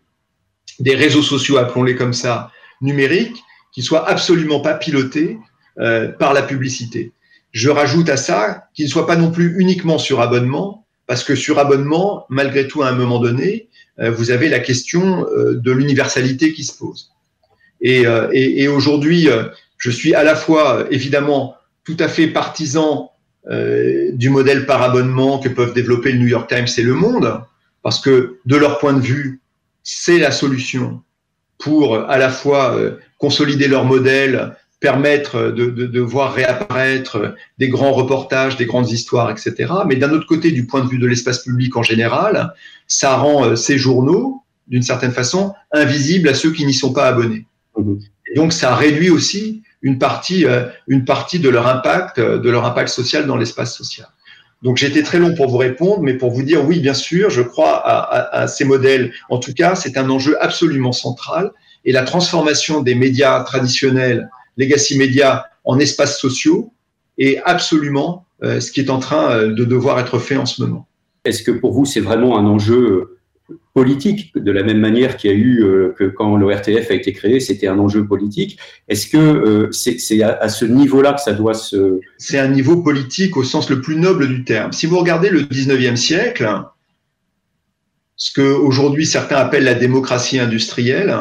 des réseaux sociaux, appelons-les comme ça, numériques, qui soient absolument pas pilotés euh, par la publicité. Je rajoute à ça qu'ils ne soient pas non plus uniquement sur abonnement, parce que sur abonnement, malgré tout, à un moment donné, euh, vous avez la question euh, de l'universalité qui se pose. Et, euh, et, et aujourd'hui, je suis à la fois, évidemment, tout à fait partisan du modèle par abonnement que peuvent développer le New York Times et Le Monde, parce que de leur point de vue, c'est la solution pour à la fois consolider leur modèle, permettre de, de, de, voir réapparaître des grands reportages, des grandes histoires, etc. Mais d'un autre côté, du point de vue de l'espace public en général, ça rend euh, ces journaux, d'une certaine façon, invisibles à ceux qui n'y sont pas abonnés. Mmh. Et donc, ça réduit aussi une partie, euh, une partie de leur impact, de leur impact social dans l'espace social. Donc j'ai été très long pour vous répondre, mais pour vous dire oui, bien sûr, je crois à, ces modèles. En tout cas, c'est un enjeu absolument central. Et la transformation des médias traditionnels, legacy médias, en espaces sociaux est absolument euh, ce qui est en train euh, de devoir être fait en ce moment. Est-ce que pour vous, c'est vraiment un enjeu politique, de la même manière qu'il y a eu euh, que quand l'ORTF a été créé, c'était un enjeu politique? Est-ce que euh, c'est à, ce niveau-là que ça doit se... C'est un niveau politique au sens le plus noble du terme. Si vous regardez le 19e siècle, ce que aujourd'hui certains appellent la démocratie industrielle,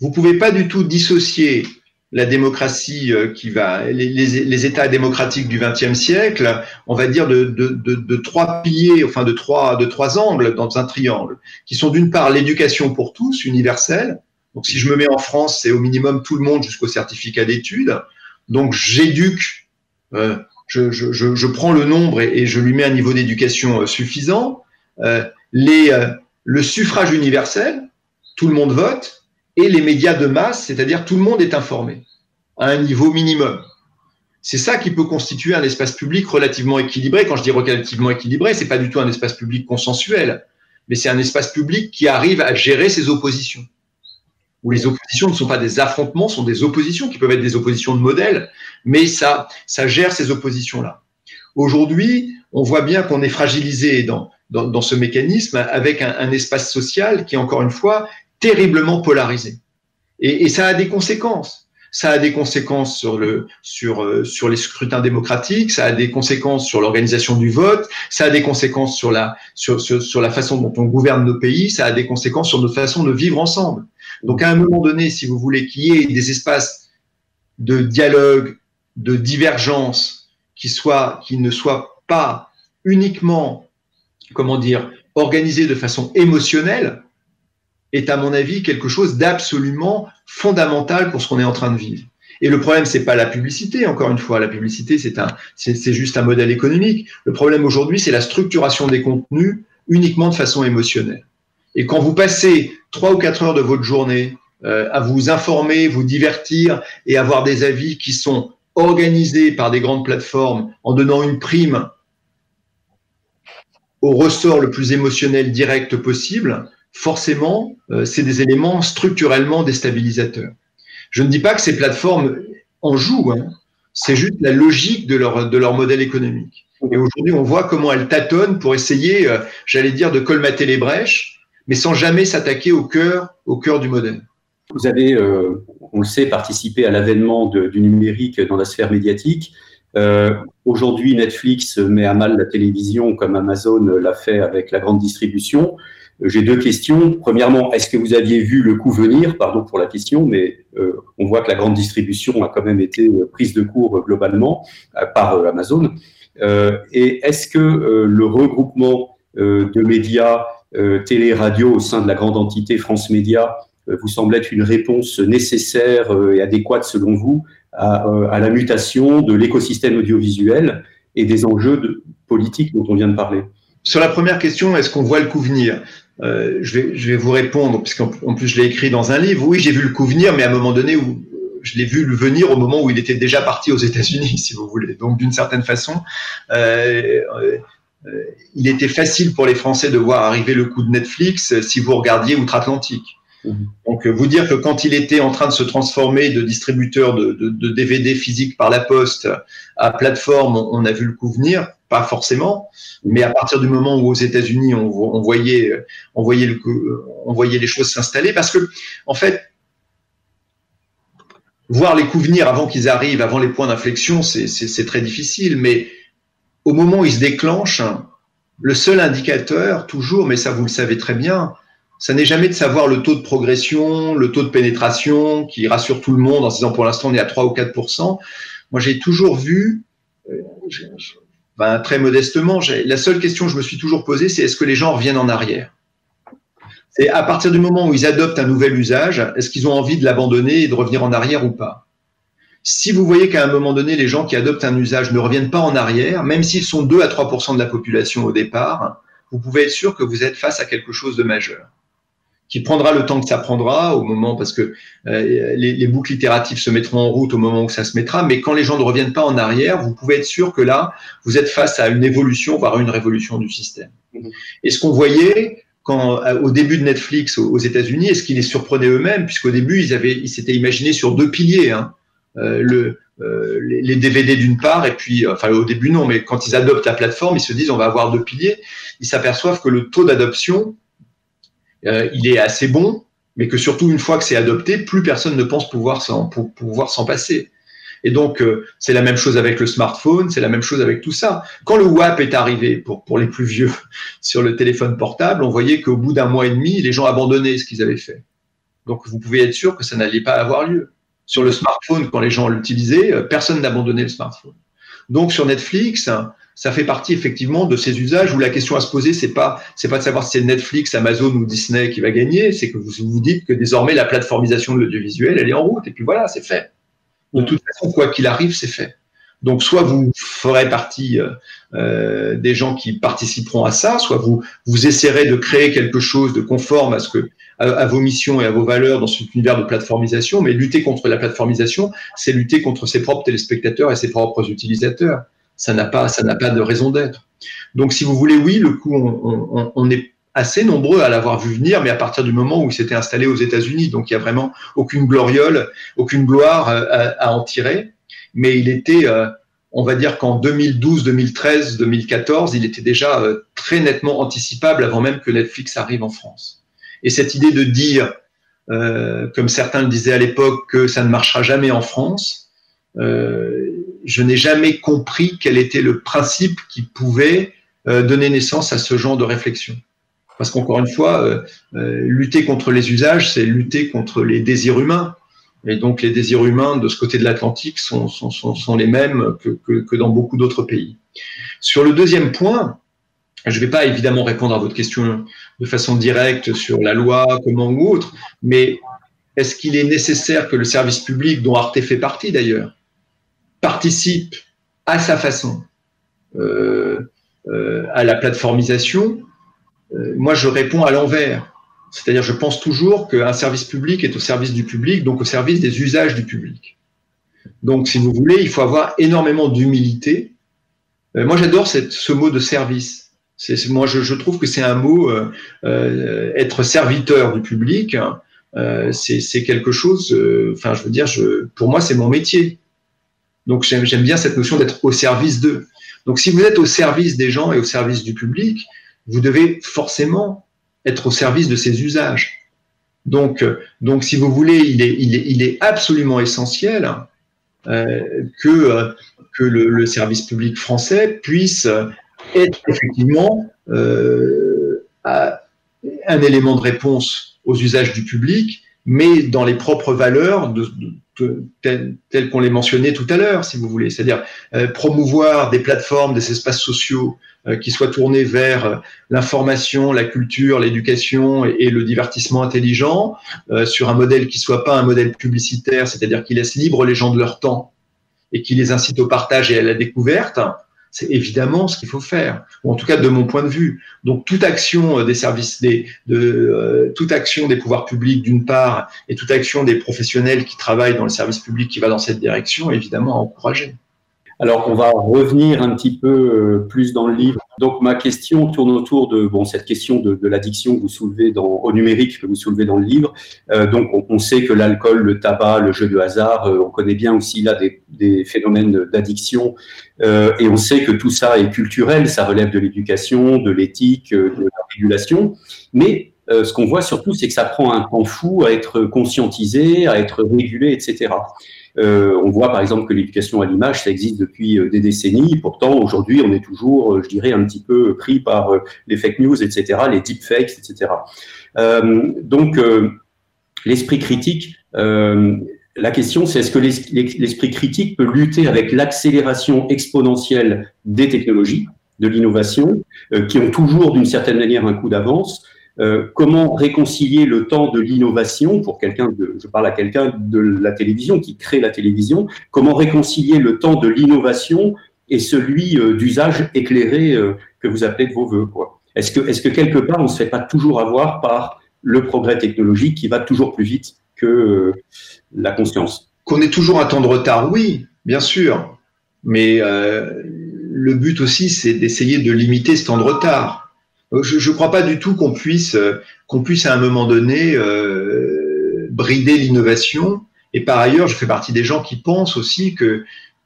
vous pouvez pas du tout dissocier la démocratie euh, qui va, les, les, États démocratiques du XXe siècle, on va dire de, de, de, de, trois piliers, enfin de trois, de trois angles dans un triangle, qui sont d'une part l'éducation pour tous, universelle. Donc si je me mets en France, c'est au minimum tout le monde jusqu'au certificat d'études. Donc j'éduque, euh, je, je, je, je, prends le nombre et, et, je lui mets un niveau d'éducation euh, suffisant. Euh, les, euh, le suffrage universel, tout le monde vote et les médias de masse, c'est-à-dire tout le monde est informé à un niveau minimum. C'est ça qui peut constituer un espace public relativement équilibré. Quand je dis relativement équilibré, c'est pas du tout un espace public consensuel, mais c'est un espace public qui arrive à gérer ses oppositions. Où les oppositions ne sont pas des affrontements, sont des oppositions qui peuvent être des oppositions de modèle, mais ça, gère ces oppositions-là. Aujourd'hui, on voit bien qu'on est fragilisé dans, ce mécanisme avec un, espace social qui, encore une fois, terriblement polarisé. Et, ça a des conséquences. Ça a des conséquences sur, le, sur, euh, sur les scrutins démocratiques, ça a des conséquences sur l'organisation du vote, ça a des conséquences sur la, sur, sur, sur, la façon dont on gouverne nos pays, ça a des conséquences sur notre façon de vivre ensemble. Donc à un moment donné, si vous voulez qu'il y ait des espaces de dialogue, de divergence, qui, soient, qui ne soient pas uniquement, comment dire, organisés de façon émotionnelle, est à mon avis quelque chose d'absolument fondamental pour ce qu'on est en train de vivre. Et le problème, c'est pas la publicité, encore une fois. La publicité, c'est juste un modèle économique. Le problème aujourd'hui, c'est la structuration des contenus uniquement de façon émotionnelle. Et quand vous passez trois ou quatre heures de votre journée euh, à vous informer, vous divertir et avoir des avis qui sont organisés par des grandes plateformes en donnant une prime au ressort le plus émotionnel direct possible, forcément, euh, c'est des éléments structurellement déstabilisateurs. Je ne dis pas que ces plateformes en jouent, hein. c'est juste la logique de leur, de leur modèle économique. Et aujourd'hui, on voit comment elles tâtonnent pour essayer, euh, j'allais dire, de colmater les brèches, mais sans jamais s'attaquer au cœur, au cœur du modèle. Vous avez, euh, on le sait, participé à l'avènement du numérique dans la sphère médiatique. Aujourd'hui, Netflix met à mal la télévision comme Amazon l'a fait avec la grande distribution. J'ai deux questions. Premièrement, est-ce que vous aviez vu le coup venir? Pardon pour la question, mais euh, on voit que la grande distribution a quand même été euh, prise de court euh, globalement par Amazon. et est-ce que le regroupement de médias télé, radio au sein de la grande entité France Média vous semble être une réponse nécessaire et adéquate selon vous à, à la mutation de l'écosystème audiovisuel et des enjeux de, politiques dont on vient de parler? Sur la première question, est-ce qu'on voit le coup venir? Euh, je, vais, je vais vous répondre, puisqu'en plus je l'ai écrit dans un livre. Oui, j'ai vu le coup venir, mais à un moment donné où je l'ai vu le venir au moment où il était déjà parti aux États-Unis, [LAUGHS] si vous voulez. Donc d'une certaine façon, euh, euh, il était facile pour les Français de voir arriver le coup de Netflix si vous regardiez outre-Atlantique. Mhm. Donc, vous dire que quand il était en train de se transformer de distributeur de, DVD physique par la poste à plateforme, on a vu le coup venir, pas forcément, mais à partir du moment où aux États-Unis on, voyait, voyait, le, on voyait les choses s'installer, parce que en fait, voir les coups venir avant qu'ils arrivent, avant les points d'inflexion, c'est très difficile, mais au moment où ils se déclenchent, le seul indicateur, toujours, mais ça vous le savez très bien, ça n'est jamais de savoir le taux de progression, le taux de pénétration qui rassure tout le monde en disant pour l'instant on est à 3 ou 4% Moi j'ai toujours vu, euh, ben, très modestement, la seule question que je me suis toujours posée, c'est est-ce que les gens reviennent en arrière? C'est à partir du moment où ils adoptent un nouvel usage, est-ce qu'ils ont envie de l'abandonner et de revenir en arrière ou pas? Si vous voyez qu'à un moment donné, les gens qui adoptent un usage ne reviennent pas en arrière, même s'ils sont 2 à 3% de la population au départ, vous pouvez être sûr que vous êtes face à quelque chose de majeur qui prendra le temps que ça prendra au moment parce que euh, les, boucles itératives se mettront en route au moment où ça se mettra, mais quand les gens ne reviennent pas en arrière, vous pouvez être sûr que là, vous êtes face à une évolution, voire une révolution du système. Mm-hmm. Et ce qu'on voyait quand, euh, au début de Netflix aux, États-Unis, est ce qu'ils les surprenaient eux-mêmes, puisqu'au début, ils avaient, ils s'étaient imaginés sur deux piliers, hein, euh, le, les, DVD d'une part, et puis, enfin au début non, mais quand ils adoptent la plateforme, ils se disent on va avoir deux piliers. Ils s'aperçoivent que le taux d'adoption euh, il est assez bon, mais que surtout une fois que c'est adopté, plus personne ne pense pouvoir s'en pouvoir s'en passer. Et donc, euh, c'est la même chose avec le smartphone, c'est la même chose avec tout ça. Quand le WAP est arrivé, pour, pour les plus vieux, [LAUGHS] sur le téléphone portable, on voyait qu'au bout d'un mois et demi, les gens abandonnaient ce qu'ils avaient fait. Donc, vous pouvez être sûr que ça n'allait pas avoir lieu. Sur le smartphone, quand les gens l'utilisaient, euh, personne n'abandonnait le smartphone. Donc, sur Netflix, ça fait partie effectivement de ces usages où la question à se poser, c'est pas, c'est pas de savoir si c'est Netflix, Amazon ou Disney qui va gagner, c'est que vous vous dites que désormais la plateformisation de l'audiovisuel, elle est en route, et puis voilà, c'est fait. De toute façon, quoi qu'il arrive, c'est fait. Donc, soit vous ferez partie euh, euh, des gens qui participeront à ça, soit vous vous essaierez de créer quelque chose de conforme à ce que à, vos missions et à vos valeurs dans cet univers de plateformisation. Mais lutter contre la plateformisation, c'est lutter contre ses propres téléspectateurs et ses propres utilisateurs ça n'a pas, ça n'a pas de raison d'être. Donc, si vous voulez, oui, le coup, on, est assez nombreux à l'avoir vu venir, mais à partir du moment où il s'était installé aux États-Unis, donc il n'y a vraiment aucune gloriole, aucune gloire à, en tirer. Mais il était, euh, on va dire qu'en 2012, 2013, 2014, il était déjà euh, très nettement anticipable avant même que Netflix arrive en France. Et cette idée de dire, euh, comme certains le disaient à l'époque, que ça ne marchera jamais en France, je n'ai jamais compris quel était le principe qui pouvait euh, donner naissance à ce genre de réflexion. Parce qu'encore une fois, euh, euh, lutter contre les usages, c'est lutter contre les désirs humains. Et donc les désirs humains de ce côté de l'Atlantique sont, les mêmes que, que, que dans beaucoup d'autres pays. Sur le deuxième point, je ne vais pas évidemment répondre à votre question de façon directe sur la loi, comment ou autre, mais est-ce qu'il est nécessaire que le service public, dont Arte fait partie d'ailleurs, participe à sa façon euh, euh, à la plateformisation, euh, moi je réponds à l'envers. C'est-à-dire je pense toujours qu'un service public est au service du public, donc au service des usages du public. Donc si vous voulez, il faut avoir énormément d'humilité. moi j'adore ce mot de service. Moi je, trouve que c'est un mot, être serviteur du public, hein, c'est quelque chose, enfin je veux dire, pour moi c'est mon métier. Donc j'aime bien cette notion d'être au service d'eux. Donc si vous êtes au service des gens et au service du public, vous devez forcément être au service de ces usages. Donc, donc si vous voulez, il est, il est, absolument essentiel euh, que, euh, que le, service public français puisse être effectivement euh, un élément de réponse aux usages du public, mais dans les propres valeurs de, tels qu'on les mentionnait tout à l'heure, si vous voulez, c'est-à-dire euh, promouvoir des plateformes, des espaces sociaux euh, qui soient tournés vers euh, l'information, la culture, l'éducation et, le divertissement intelligent, sur un modèle qui soit pas un modèle publicitaire, c'est-à-dire qui laisse libre les gens de leur temps et qui les incite au partage et à la découverte, c'est évidemment ce qu'il faut faire, ou en tout cas de mon point de vue. Donc toute action euh, des services, de, euh, toute action des pouvoirs publics d'une part, et toute action des professionnels qui travaillent dans le service public qui va dans cette direction, évidemment à encourager. Alors, on va revenir un petit peu euh, plus dans le livre. Donc, ma question tourne autour de bon, cette question de, de l'addiction que vous soulevez dans, au numérique, que vous soulevez dans le livre. Euh, donc, on, on, sait que l'alcool, le tabac, le jeu de hasard, euh, on connaît bien aussi là des, des phénomènes d'addiction. Euh, et on sait que tout ça est culturel, ça relève de l'éducation, de l'éthique, de la régulation. Mais ce qu'on voit surtout, c'est que ça prend un temps fou à être conscientisé, à être régulé, etc. Euh, on voit par exemple que l'éducation à l'image, ça existe depuis euh, des décennies. Pourtant, aujourd'hui, on est toujours, euh, je dirais, un petit peu pris par les fake news, etc., les deepfakes, etc. donc, l'esprit critique, la question, c'est est-ce que l'esprit critique peut lutter avec l'accélération exponentielle des technologies, de l'innovation, qui ont toujours d'une certaine manière un coup d'avance, euh, comment réconcilier le temps de l'innovation pour quelqu'un de, je parle à quelqu'un de la télévision qui crée la télévision, comment réconcilier le temps de l'innovation et celui euh, d'usage éclairé euh, que vous appelez de vos voeux. Est-ce que, est que quelque part on ne se fait pas toujours avoir par le progrès technologique qui va toujours plus vite que la conscience? Qu'on ait toujours un temps de retard, oui, bien sûr. Mais le but aussi, c'est d'essayer de limiter ce temps de retard. Je ne crois pas du tout qu'on puisse, qu'on puisse à un moment donné brider l'innovation. Et par ailleurs, je fais partie des gens qui pensent aussi que,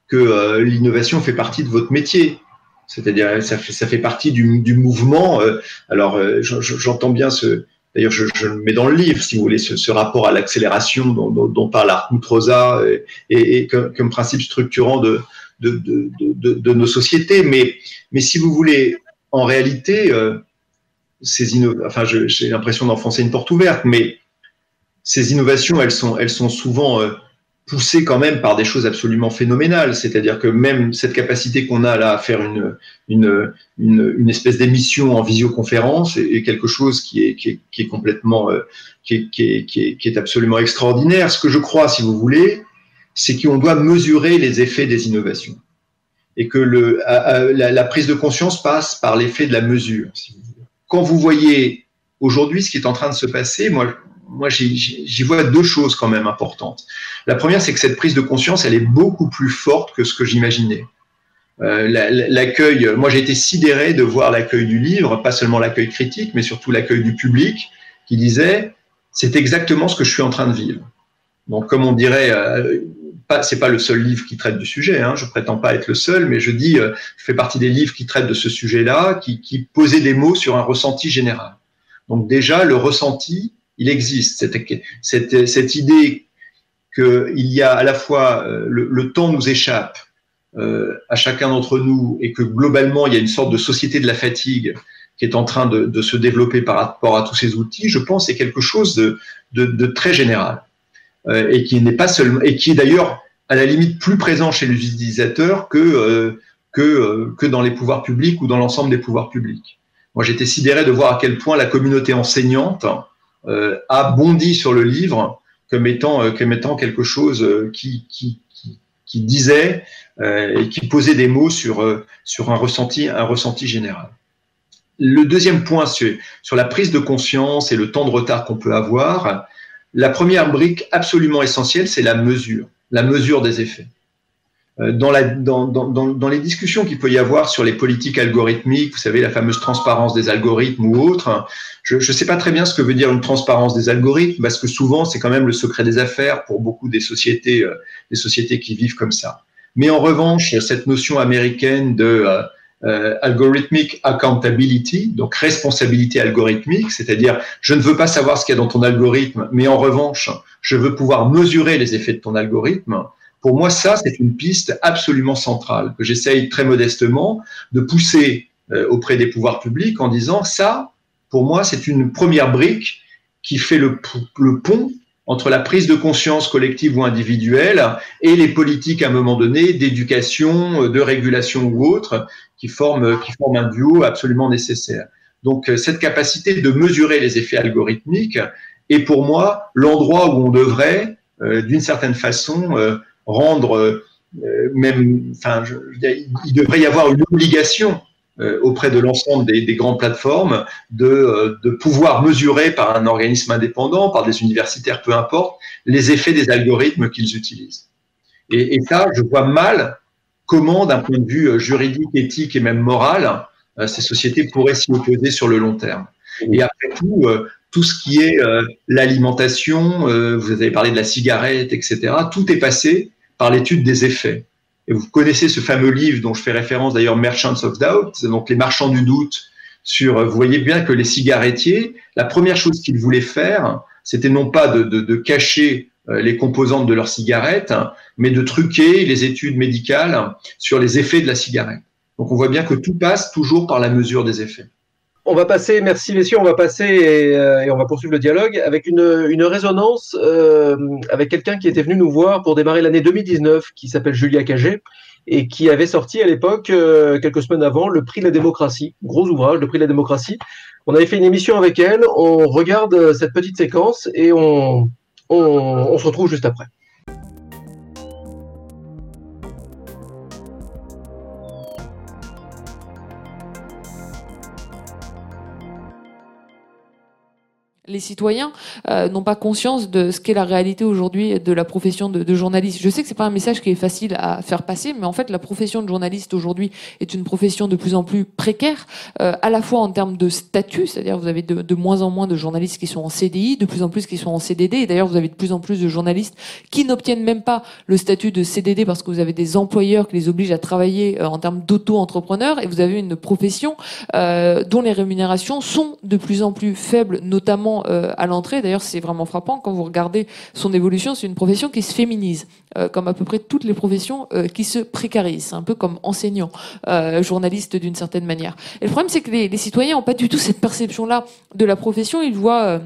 que l'innovation fait partie de votre métier. C'est-à-dire, ça fait, ça fait partie du, du mouvement. Euh, alors, euh, j'entends bien ce. D'ailleurs, je, le mets dans le livre, si vous voulez, ce, rapport à l'accélération dont, parle Hartmut Rosa et, comme, comme, principe structurant de, de, de, de, nos sociétés. Mais, mais si vous voulez, en réalité, euh, enfin, j'ai l'impression d'enfoncer une porte ouverte, mais ces innovations, elles sont, souvent euh, poussé quand même par des choses absolument phénoménales. C'est-à-dire que même cette capacité qu'on a là à faire une, espèce d'émission en visioconférence est, quelque chose qui est, complètement, qui, est, absolument extraordinaire. Ce que je crois, si vous voulez, c'est qu'on doit mesurer les effets des innovations et que la, prise de conscience passe par l'effet de la mesure. Si vous. Quand vous voyez aujourd'hui ce qui est en train de se passer, moi, moi, j'y vois deux choses quand même importantes. La première, c'est que cette prise de conscience, elle est beaucoup plus forte que ce que j'imaginais. Euh, l'accueil, moi j'ai été sidéré de voir l'accueil du livre, pas seulement l'accueil critique, mais surtout l'accueil du public, qui disait c'est exactement ce que je suis en train de vivre. Donc, comme on dirait, euh, pas, c'est pas le seul livre qui traite du sujet. Hein, je prétends pas être le seul, mais je dis, euh, je fais partie des livres qui traitent de ce sujet-là, qui, posaient des mots sur un ressenti général. Donc déjà, le ressenti, il existe cette, cette, cette idée qu'il y a à la fois euh, le, temps nous échappe euh, à chacun d'entre nous et que globalement il y a une sorte de société de la fatigue qui est en train de, se développer par rapport à tous ces outils, je pense c'est quelque chose de, très général et qui n'est pas seulement et qui est d'ailleurs à la limite plus présent chez les utilisateurs que euh, que, euh, que dans les pouvoirs publics ou dans l'ensemble des pouvoirs publics. Moi, j'étais sidéré de voir à quel point la communauté enseignante euh, a bondi sur le livre comme étant, euh, comme étant quelque chose euh, qui, qui, qui, qui disait et qui posait des mots sur, sur un, ressenti, un ressenti général. Le deuxième point sur, sur la prise de conscience et le temps de retard qu'on peut avoir, la première brique absolument essentielle, c'est la mesure, la mesure des effets. Euh, dans, la, dans, dans, dans, les discussions qu'il peut y avoir sur les politiques algorithmiques, vous savez, la fameuse transparence des algorithmes ou autre, je ne sais pas très bien ce que veut dire une transparence des algorithmes, parce que souvent, c'est quand même le secret des affaires pour beaucoup des sociétés, euh, des sociétés qui vivent comme ça. Mais en revanche, cette notion américaine de euh, euh algorithmic accountability, donc responsabilité algorithmique, c'est-à-dire je ne veux pas savoir ce qu'il y a dans ton algorithme, mais en revanche, je veux pouvoir mesurer les effets de ton algorithme. Pour moi, ça, c'est une piste absolument centrale que j'essaye très modestement de pousser euh, auprès des pouvoirs publics en disant ça, pour moi, c'est une première brique qui fait le, le, pont entre la prise de conscience collective ou individuelle et les politiques à un moment donné d'éducation, de régulation ou autre qui forment, qui forment un duo absolument nécessaire. Donc euh, cette capacité de mesurer les effets algorithmiques est pour moi l'endroit où on devrait, euh, d'une certaine façon, euh, rendre euh, même, enfin, il devrait y avoir une obligation euh, auprès de l'ensemble des, des, grandes plateformes de, euh, de pouvoir mesurer par un organisme indépendant, par des universitaires, peu importe, les effets des algorithmes qu'ils utilisent. Et, et, ça, je vois mal comment, d'un point de vue juridique, éthique et même moral, ces sociétés pourraient s'y opposer sur le long terme. Et après tout, tout ce qui est l'alimentation, vous avez parlé de la cigarette, etc., tout est passé par l'étude des effets. Et vous connaissez ce fameux livre dont je fais référence d'ailleurs, Merchants of Doubt, donc les marchands du doute. Sur, vous voyez bien que les cigarettiers, la première chose qu'ils voulaient faire, c'était non pas de, de, cacher euh, les composantes de leur cigarette, mais de truquer les études médicales sur les effets de la cigarette. Donc on voit bien que tout passe toujours par la mesure des effets. On va passer, merci messieurs, on va passer et, euh, et on va poursuivre le dialogue avec une, une résonance euh, avec quelqu'un qui était venu nous voir pour démarrer l'année 2019, qui s'appelle Julia Cagé et qui avait sorti à l'époque, euh, quelques semaines avant, le prix de la démocratie, gros ouvrage, le prix de la démocratie. On avait fait une émission avec elle, on regarde cette petite séquence et on, on se retrouve juste après. Les citoyens euh, n'ont pas conscience de ce qu'est la réalité aujourd'hui de la profession de, de, journaliste. Je sais que c'est pas un message qui est facile à faire passer, mais en fait, la profession de journaliste aujourd'hui est une profession de plus en plus précaire, euh, à la fois en termes de statut, c'est-à-dire vous avez de, de, moins en moins de journalistes qui sont en CDI, de plus en plus qui sont en CDD, et d'ailleurs vous avez de plus en plus de journalistes qui n'obtiennent même pas le statut de CDD parce que vous avez des employeurs qui les obligent à travailler euh, en termes d'auto-entrepreneurs, et vous avez une profession euh, dont les rémunérations sont de plus en plus faibles, notamment euh, à l'entrée. D'ailleurs, c'est vraiment frappant quand vous regardez son évolution. C'est une profession qui se féminise, euh, comme à peu près toutes les professions euh, qui se précarisent. un peu comme enseignant, journaliste d'une certaine manière. Et le problème, c'est que les, les citoyens n'ont pas du tout cette perception-là de la profession. Ils voient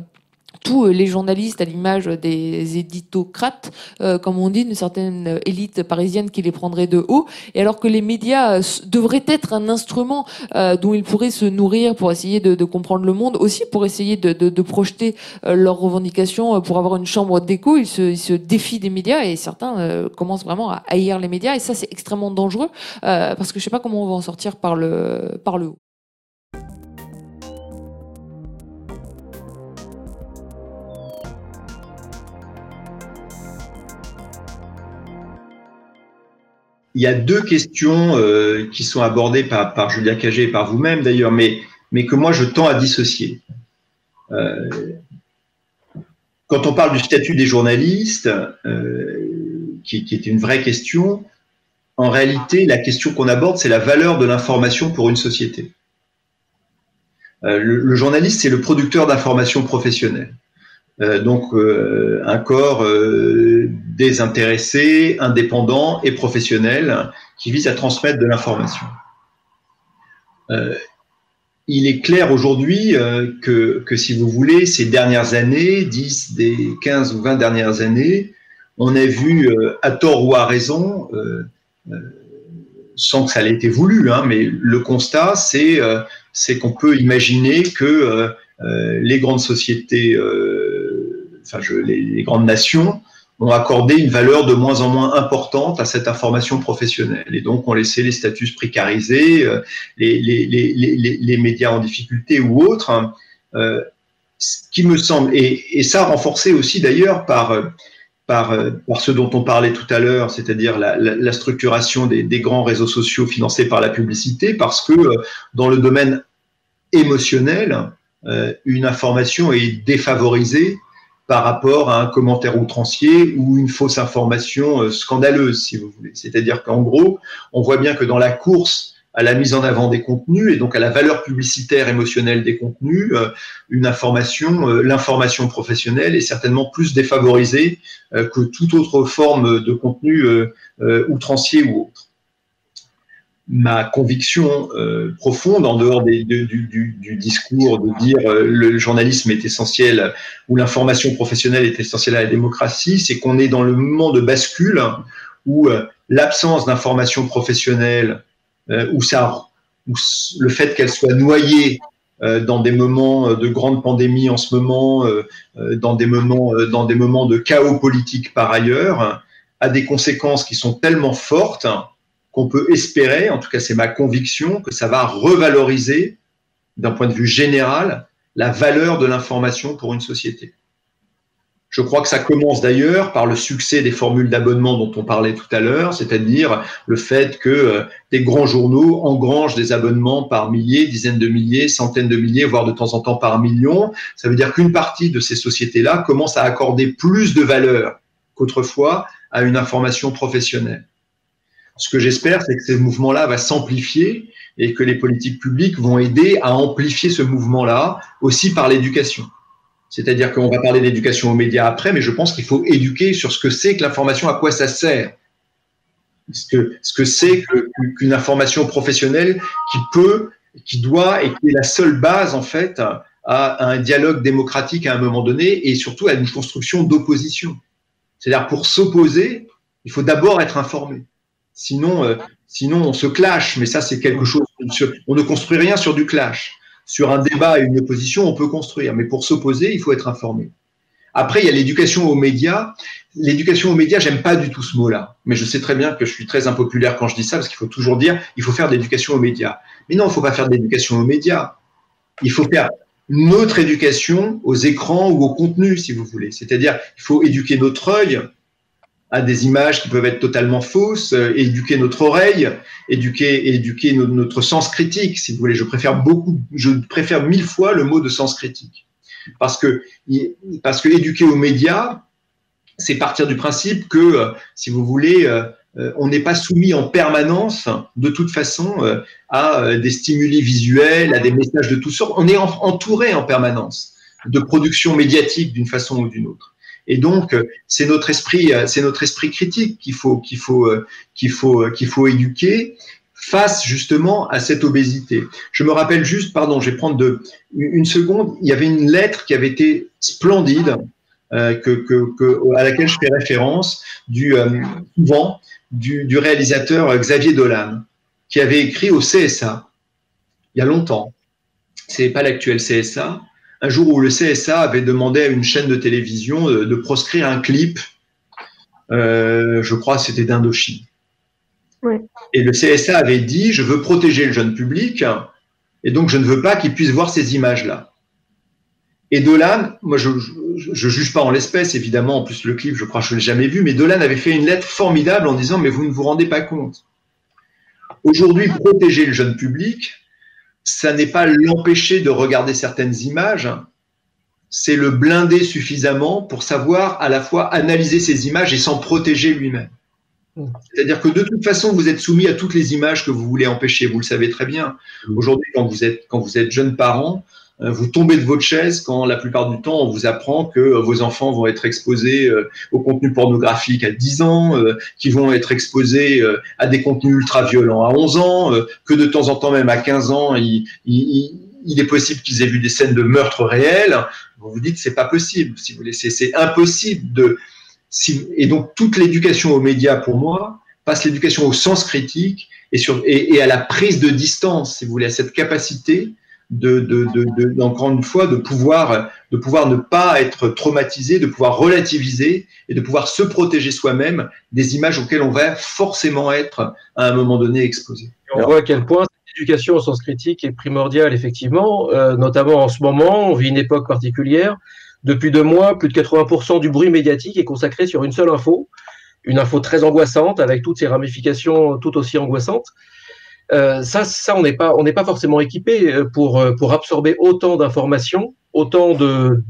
tous les journalistes à l'image des éditocrates, euh, comme on dit, une certaine élite parisienne qui les prendrait de haut, et alors que les médias devraient être un instrument euh, dont ils pourraient se nourrir pour essayer de, comprendre le monde, aussi pour essayer de, projeter euh, leurs revendications, pour avoir une chambre d'écho, ils se, défient des médias, et certains commencent vraiment à haïr les médias, et ça c'est extrêmement dangereux, parce que je sais pas comment on va en sortir par le haut. Il y a deux questions euh, qui sont abordées par, par Julia Cagé et par vous-même d'ailleurs, mais, que moi je tends à dissocier. Euh, quand on parle du statut des journalistes, euh, qui, est une vraie question, en réalité, la question qu'on aborde, c'est la valeur de l'information pour une société. Le, le, journaliste, c'est le producteur d'informations professionnelles. Euh, donc euh, un corps euh, désintéressé, indépendant et professionnel qui vise à transmettre de l'information. il est clair aujourd'hui que, que, si vous voulez, ces dernières années, 10 des 15 ou 20 dernières années, on a vu, à tort ou à raison, sans que ça ait été voulu, hein, mais le constat, c'est qu'on peut imaginer que les grandes sociétés enfin, les, grandes nations ont accordé une valeur de moins en moins importante à cette information professionnelle. Et donc, on laissé les statuts précarisés, euh, les, les, les, médias en difficulté ou autres. Hein. Euh, ce qui me semble, et, et ça renforcé aussi d'ailleurs par, par, par ce dont on parlait tout à l'heure, c'est-à-dire la, la, structuration des, des, grands réseaux sociaux financés par la publicité, parce que euh, dans le domaine émotionnel, euh, une information est défavorisée par rapport à un commentaire outrancier ou une fausse information euh, scandaleuse, si vous voulez. C'est-à-dire qu'en gros, on voit bien que dans la course à la mise en avant des contenus et donc à la valeur publicitaire émotionnelle des contenus, euh, une information, euh, l'information professionnelle est certainement plus défavorisée que toute autre forme de contenu outrancier ou autre ma conviction euh, profonde, en dehors des, du, du, du, discours de dire euh, le journalisme est essentiel ou l'information professionnelle est essentielle à la démocratie, c'est qu'on est dans le moment de bascule où euh, l'absence d'information professionnelle euh, ou ça, le fait qu'elle soit noyée dans des moments de grande pandémie en ce moment, dans des moments, dans des moments de chaos politique par ailleurs, a des conséquences qui sont tellement fortes on peut espérer, en tout cas c'est ma conviction, que ça va revaloriser, d'un point de vue général, la valeur de l'information pour une société. Je crois que ça commence d'ailleurs par le succès des formules d'abonnement dont on parlait tout à l'heure, c'est-à-dire le fait que euh, des grands journaux engrangent des abonnements par milliers, dizaines de milliers, centaines de milliers, voire de temps en temps par millions. Ça veut dire qu'une partie de ces sociétés-là commence à accorder plus de valeur qu'autrefois à une information professionnelle. Ce que j'espère, c'est que ce mouvement-là va s'amplifier et que les politiques publiques vont aider à amplifier ce mouvement-là aussi par l'éducation. C'est-à-dire qu'on va parler d'éducation aux médias après, mais je pense qu'il faut éduquer sur ce que c'est que l'information, à quoi ça sert. Ce que ce que c'est qu'une information professionnelle qui peut, qui doit et qui est la seule base en fait à un dialogue démocratique à un moment donné et surtout à une construction d'opposition. C'est-à-dire pour s'opposer, il faut d'abord être informé. Sinon, euh, sinon, on se clash, mais ça, c'est quelque chose. On ne construit rien sur du clash. Sur un débat et une opposition, on peut construire, mais pour s'opposer, il faut être informé. Après, il y a l'éducation aux médias. L'éducation aux médias, j'aime pas du tout ce mot-là, mais je sais très bien que je suis très impopulaire quand je dis ça, parce qu'il faut toujours dire, il faut faire de l'éducation aux médias. Mais non, il faut pas faire de l'éducation aux médias. Il faut faire, notre éducation aux écrans ou au contenu, si vous voulez. C'est-à-dire, il faut éduquer notre œil à des images qui peuvent être totalement fausses, euh, éduquer notre oreille, éduquer, éduquer notre sens critique, si vous voulez. Je préfère beaucoup, je préfère mille fois le mot de sens critique. Parce que, parce que éduquer aux médias, c'est partir du principe que, euh, si vous voulez, euh, on n'est pas soumis en permanence, de toute façon, à des stimuli visuels, à des messages de toutes sortes. On est entouré en permanence de production médiatique d'une façon ou d'une autre. Et donc, euh, c'est notre esprit, euh, c'est notre esprit critique qu'il faut, qu'il faut, euh, qu'il faut, qu'il faut éduquer face justement à cette obésité. Je me rappelle juste, pardon, je vais prendre de, une seconde, il y avait une lettre qui avait été splendide, que, à laquelle je fais référence, du, souvent, du, du, réalisateur Xavier Dolan, qui avait écrit au CSA, il y a longtemps, c'est pas l'actuel CSA, un jour où le CSA avait demandé à une chaîne de télévision de, proscrire un clip, euh, je crois que c'était d'Indochine. Et le CSA avait dit, je veux protéger le jeune public, et donc je ne veux pas qu'il puisse voir ces images-là. Et Dolan, moi je ne juge pas en l'espèce, évidemment, en plus le clip, je crois que je ne l'ai jamais vu, mais Dolan avait fait une lettre formidable en disant, mais vous ne vous rendez pas compte. Aujourd'hui, protéger le jeune public, ça n'est pas l'empêcher de regarder certaines images, c'est le blinder suffisamment pour savoir à la fois analyser ces images et s'en protéger lui-même. Mm. C'est-à-dire que de toute façon, vous êtes soumis à toutes les images que vous voulez empêcher, vous le savez très bien. Mm. Aujourd'hui, quand vous êtes, quand vous êtes jeune parent, vous tombez de votre chaise quand la plupart du temps on vous apprend que euh, vos enfants vont être exposés euh, au contenu pornographique à 10 ans, qu'ils vont être exposés à des contenus ultra violents à 11 ans, que de temps en temps même à 15 ans, il, est possible qu'ils aient vu des scènes de meurtre réels. Vous vous dites c'est pas possible, si vous voulez, c'est impossible de et donc toute l'éducation aux médias pour moi passe l'éducation au sens critique et, sur, et, à la prise de distance, si vous voulez, à cette capacité de, de, de, encore une fois, de pouvoir, de pouvoir ne pas être traumatisé, de pouvoir relativiser et de pouvoir se protéger soi-même des images auxquelles on va forcément être à un moment donné exposé. on voit à quel point cette éducation au sens critique est primordiale, effectivement, euh, notamment en ce moment, on vit une époque particulière. Depuis deux mois, plus de 80% du bruit médiatique est consacré sur une seule info, une info très angoissante avec toutes ses ramifications tout aussi angoissantes. Euh, ça, ça, on n'est pas, on n'est pas forcément équipé euh, pour euh, pour absorber autant d'informations, autant de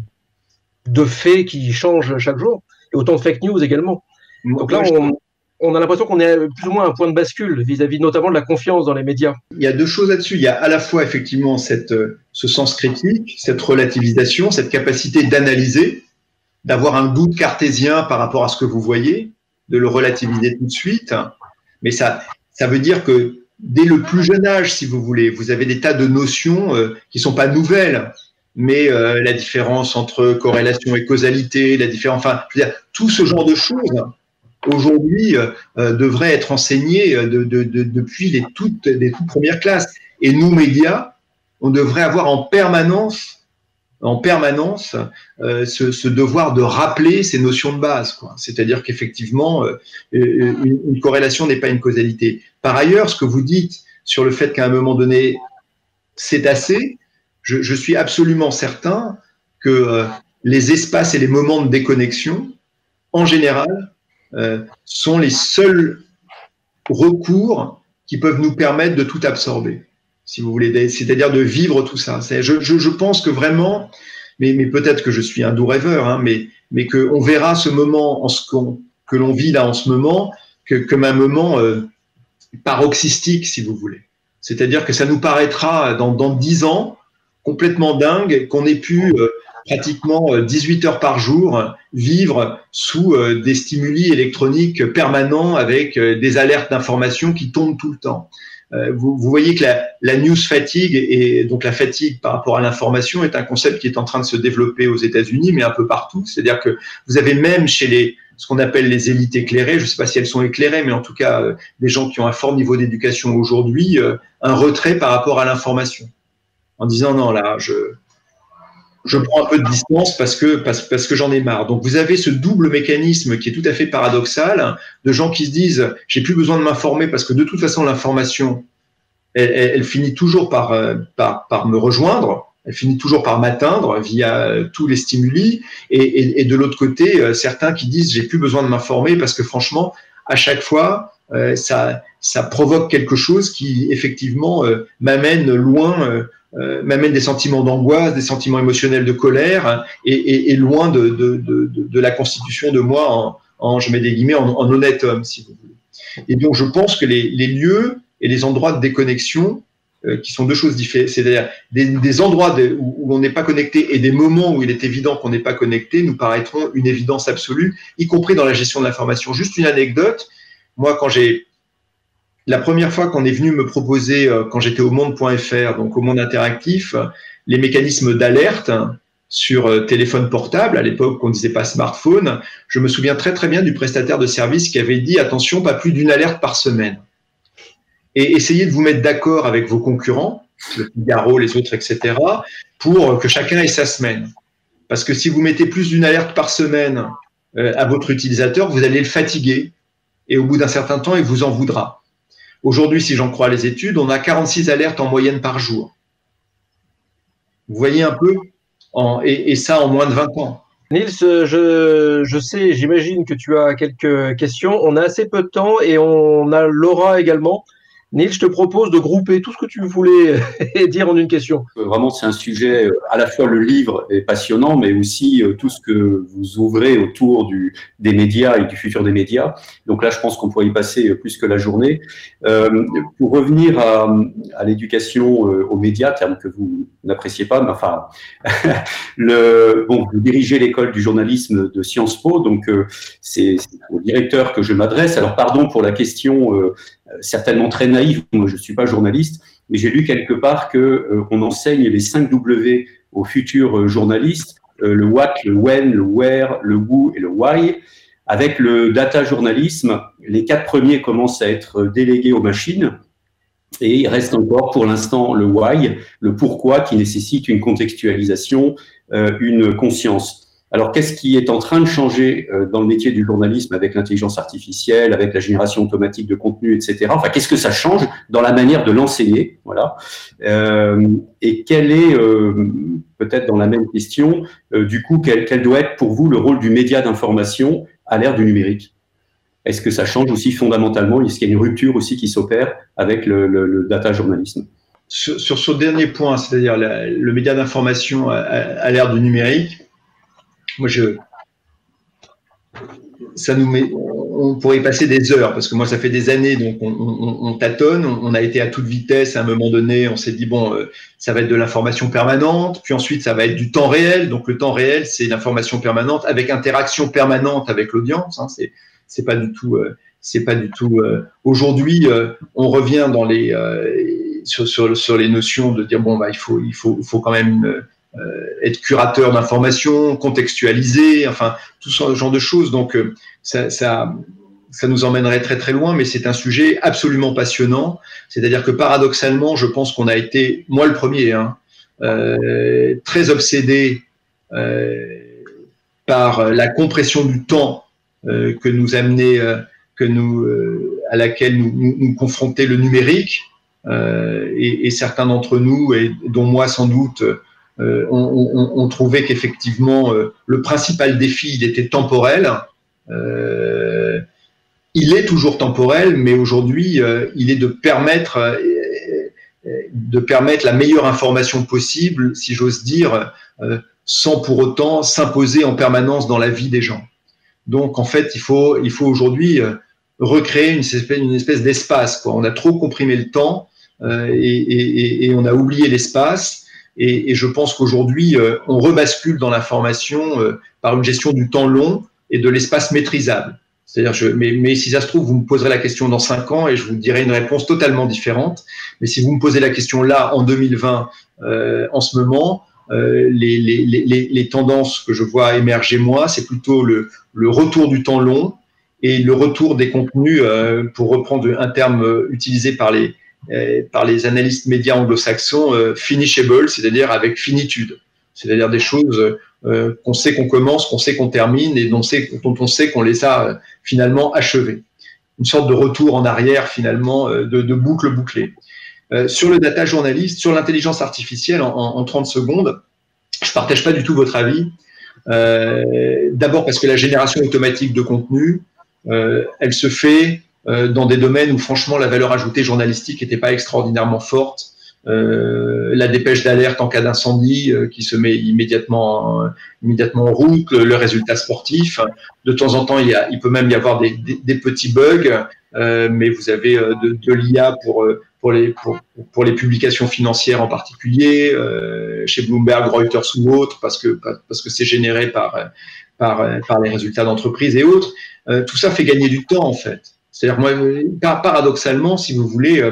de faits qui changent chaque jour, et autant de fake news également. Donc là, on, on a l'impression qu'on est plus ou moins à un point de bascule vis-à-vis notamment de la confiance dans les médias. Il y a deux choses là-dessus. Il y a à la fois effectivement cette, ce sens critique, cette relativisation, cette capacité d'analyser, d'avoir un doute cartésien par rapport à ce que vous voyez, de le relativiser tout de suite. Mais ça, ça veut dire que dès le plus jeune âge, si vous voulez. Vous avez des tas de notions euh, qui sont pas nouvelles, mais euh, la différence entre corrélation et causalité, la différence, enfin, je veux dire, tout ce genre de choses aujourd'hui euh, devrait être enseigné de, de, de, depuis les toutes, les toutes premières classes. Et nous, médias, on devrait avoir en permanence en permanence euh, ce, devoir de rappeler ces notions de base. C'est-à-dire qu'effectivement, euh, une, une, corrélation n'est pas une causalité. Par ailleurs, ce que vous dites sur le fait qu'à un moment donné, c'est assez, je, suis absolument certain que euh, les espaces et les moments de déconnexion, en général, euh, sont les seuls recours qui peuvent nous permettre de tout absorber si vous voulez, c'est-à-dire de vivre tout ça. Je, pense que vraiment, mais, peut-être que je suis un doux rêveur, hein, mais, qu'on verra ce moment que l'on vit là en ce moment comme un moment euh, paroxystique, si vous voulez. C'est-à-dire que ça nous paraîtra dans, 10 ans complètement dingue qu'on ait pu euh, pratiquement 18 euh, heures par jour vivre sous des stimuli électroniques permanents avec des alertes d'information qui tombent tout le temps. Euh, vous, vous, voyez que la, la, news fatigue et donc la fatigue par rapport à l'information est un concept qui est en train de se développer aux États-Unis, mais un peu partout. C'est-à-dire que vous avez même chez les ce qu'on appelle les élites éclairées, je ne sais pas si elles sont éclairées, mais en tout cas euh, des gens qui ont un fort niveau d'éducation aujourd'hui, euh, un retrait par rapport à l'information, en disant non là je je prends un peu de distance parce que, parce, que j'en ai marre. Donc vous avez ce double mécanisme qui est tout à fait paradoxal de gens qui se disent j'ai plus besoin de m'informer parce que de toute façon l'information elle, finit toujours par, euh, par, par me rejoindre. elle finit toujours par m'atteindre via tous les stimuli. Et, de l'autre côté, certains qui disent j'ai plus besoin de m'informer parce que franchement, à chaque fois, ça, ça provoque quelque chose qui effectivement m'amène loin euh, m'amène des sentiments d'angoisse, des sentiments émotionnels de colère, hein, et, loin de, de, la constitution de moi en, je mets des guillemets, en, honnête homme, si vous voulez. Et donc, je pense que les, lieux et les endroits de déconnexion, euh, qui sont deux choses différentes, c'est-à-dire des, endroits où, où on n'est pas connecté et des moments où il est évident qu'on n'est pas connecté, nous paraîtront une évidence absolue, y compris dans la gestion de l'information. Juste une anecdote. Moi, quand j'ai la première fois qu'on est venu me proposer, euh, quand j'étais au monde.fr, donc au monde interactif, les mécanismes d'alerte sur euh, téléphone portable, à l'époque on ne disait pas smartphone, je me souviens très très bien du prestataire de service qui avait dit attention, pas plus d'une alerte par semaine. Et essayez de vous mettre d'accord avec vos concurrents, le Figaro, les autres, etc., pour que chacun ait sa semaine. Parce que si vous mettez plus d'une alerte par semaine euh, à votre utilisateur, vous allez le fatiguer. Et au bout d'un certain temps, il vous en voudra. Aujourd'hui, si j'en crois les études, on a 46 alertes en moyenne par jour. Vous voyez un peu et, ça en moins de 20 ans. Nils, je, je sais, j'imagine que tu as quelques questions. On a assez peu de temps et on a Laura également. Neil, je te propose de grouper tout ce que tu voulais [LAUGHS] dire en une question. Euh, vraiment, c'est un sujet, euh, à la fois le livre est passionnant, mais aussi euh, tout ce que vous ouvrez autour du, des médias et du futur des médias. Donc là, je pense qu'on pourrait y passer plus que la journée. Euh, pour revenir à, à l'éducation aux médias, terme que vous n'appréciez pas, mais enfin, [LAUGHS] le, bon, vous dirigez l'école du journalisme de Sciences Po, donc c'est au directeur que je m'adresse. Alors, pardon pour la question certainement très naïf. Moi, je ne suis pas journaliste, mais j'ai lu quelque part que euh, on enseigne les 5 W aux futurs euh, journalistes euh, le what, le when, le where, le who et le why. Avec le data journalisme, les quatre premiers commencent à être délégués aux machines. Et il reste encore pour l'instant le why, le pourquoi qui nécessite une contextualisation, une conscience. Alors, qu'est-ce qui est en train de changer euh, dans le métier du journalisme avec l'intelligence artificielle, avec la génération automatique de contenu, etc. Enfin, qu'est-ce que ça change dans la manière de l'enseigner? Voilà. Euh, et quel est, euh, peut-être dans la même question, du coup, quel, doit être pour vous le rôle du média d'information à l'ère du numérique? Est-ce que ça change aussi fondamentalement? Est-ce qu'il y a une rupture aussi qui s'opère avec le, data journalisme? Sur, ce dernier point, c'est-à-dire le média d'information à l'ère du numérique, moi, je, ça on pourrait y passer des heures parce que moi, ça fait des années, donc on, tâtonne, on, a été à toute vitesse. À un moment donné, on s'est dit bon, euh, ça va être de l'information permanente, puis ensuite ça va être du temps réel. Donc le temps réel, c'est l'information permanente avec interaction permanente avec l'audience. Hein, c'est pas du tout, euh, c'est pas du tout. Euh, aujourd'hui, on revient dans les sur, les notions de dire bon bah il faut quand même être curateur d'informations, contextualiser, enfin tout ce genre de choses. Donc euh, ça, ça, ça nous emmènerait très très loin, mais c'est un sujet absolument passionnant. C'est-à-dire que paradoxalement, je pense qu'on a été, moi le premier, hein, euh, très obsédé euh, par la compression du temps euh, que nous amenait, que nous, à laquelle nous, nous, nous, confrontait le numérique. Et, et, certains d'entre nous, et dont moi sans doute, euh, on, trouvait qu'effectivement euh, le principal défi il était temporel. Euh, il est toujours temporel, mais aujourd'hui il est de permettre de permettre la meilleure information possible, si j'ose dire, sans pour autant s'imposer en permanence dans la vie des gens. Donc en fait, il faut, il faut aujourd'hui recréer une espèce, d'espace. On a trop comprimé le temps et, on a oublié l'espace. Et, et je pense qu'aujourd'hui, euh, on rebascule dans l'information euh, par une gestion du temps long et de l'espace maîtrisable. C'est-à-dire, mais, mais, si ça se trouve, vous me poserez la question dans cinq ans et je vous dirai une réponse totalement différente. Mais si vous me posez la question là, en 2020, euh, en ce moment, euh, les, les, les, les, tendances que je vois émerger moi, c'est plutôt le, le, retour du temps long et le retour des contenus, euh, pour reprendre un terme utilisé par les, euh, par les analystes médias anglo-saxons euh, finishable, c'est-à-dire avec finitude, c'est-à-dire des choses euh, qu'on sait qu'on commence, qu'on sait qu'on termine et dont, on sait qu'on les a finalement achevées. Une sorte de retour en arrière finalement de, boucle bouclée. sur le data journaliste, sur l'intelligence artificielle, en, en, 30 secondes, je partage pas du tout votre avis. D'abord parce que la génération automatique de contenu, elle se fait dans des domaines où franchement la valeur ajoutée journalistique n'était pas extraordinairement forte. Euh, la dépêche d'alerte en cas d'incendie euh, qui se met immédiatement, immédiatement en route, le, résultat sportif. De temps en temps, il, y a, il peut même y avoir des, des, petits bugs, euh, mais vous avez de, de l'IA pour, pour, les, pour, pour, les publications financières en particulier, chez Bloomberg, Reuters ou autres, parce que, parce que c'est généré par, par, par les résultats d'entreprise et autres. tout ça fait gagner du temps, en fait. C'est-à-dire, moi, paradoxalement, si vous voulez,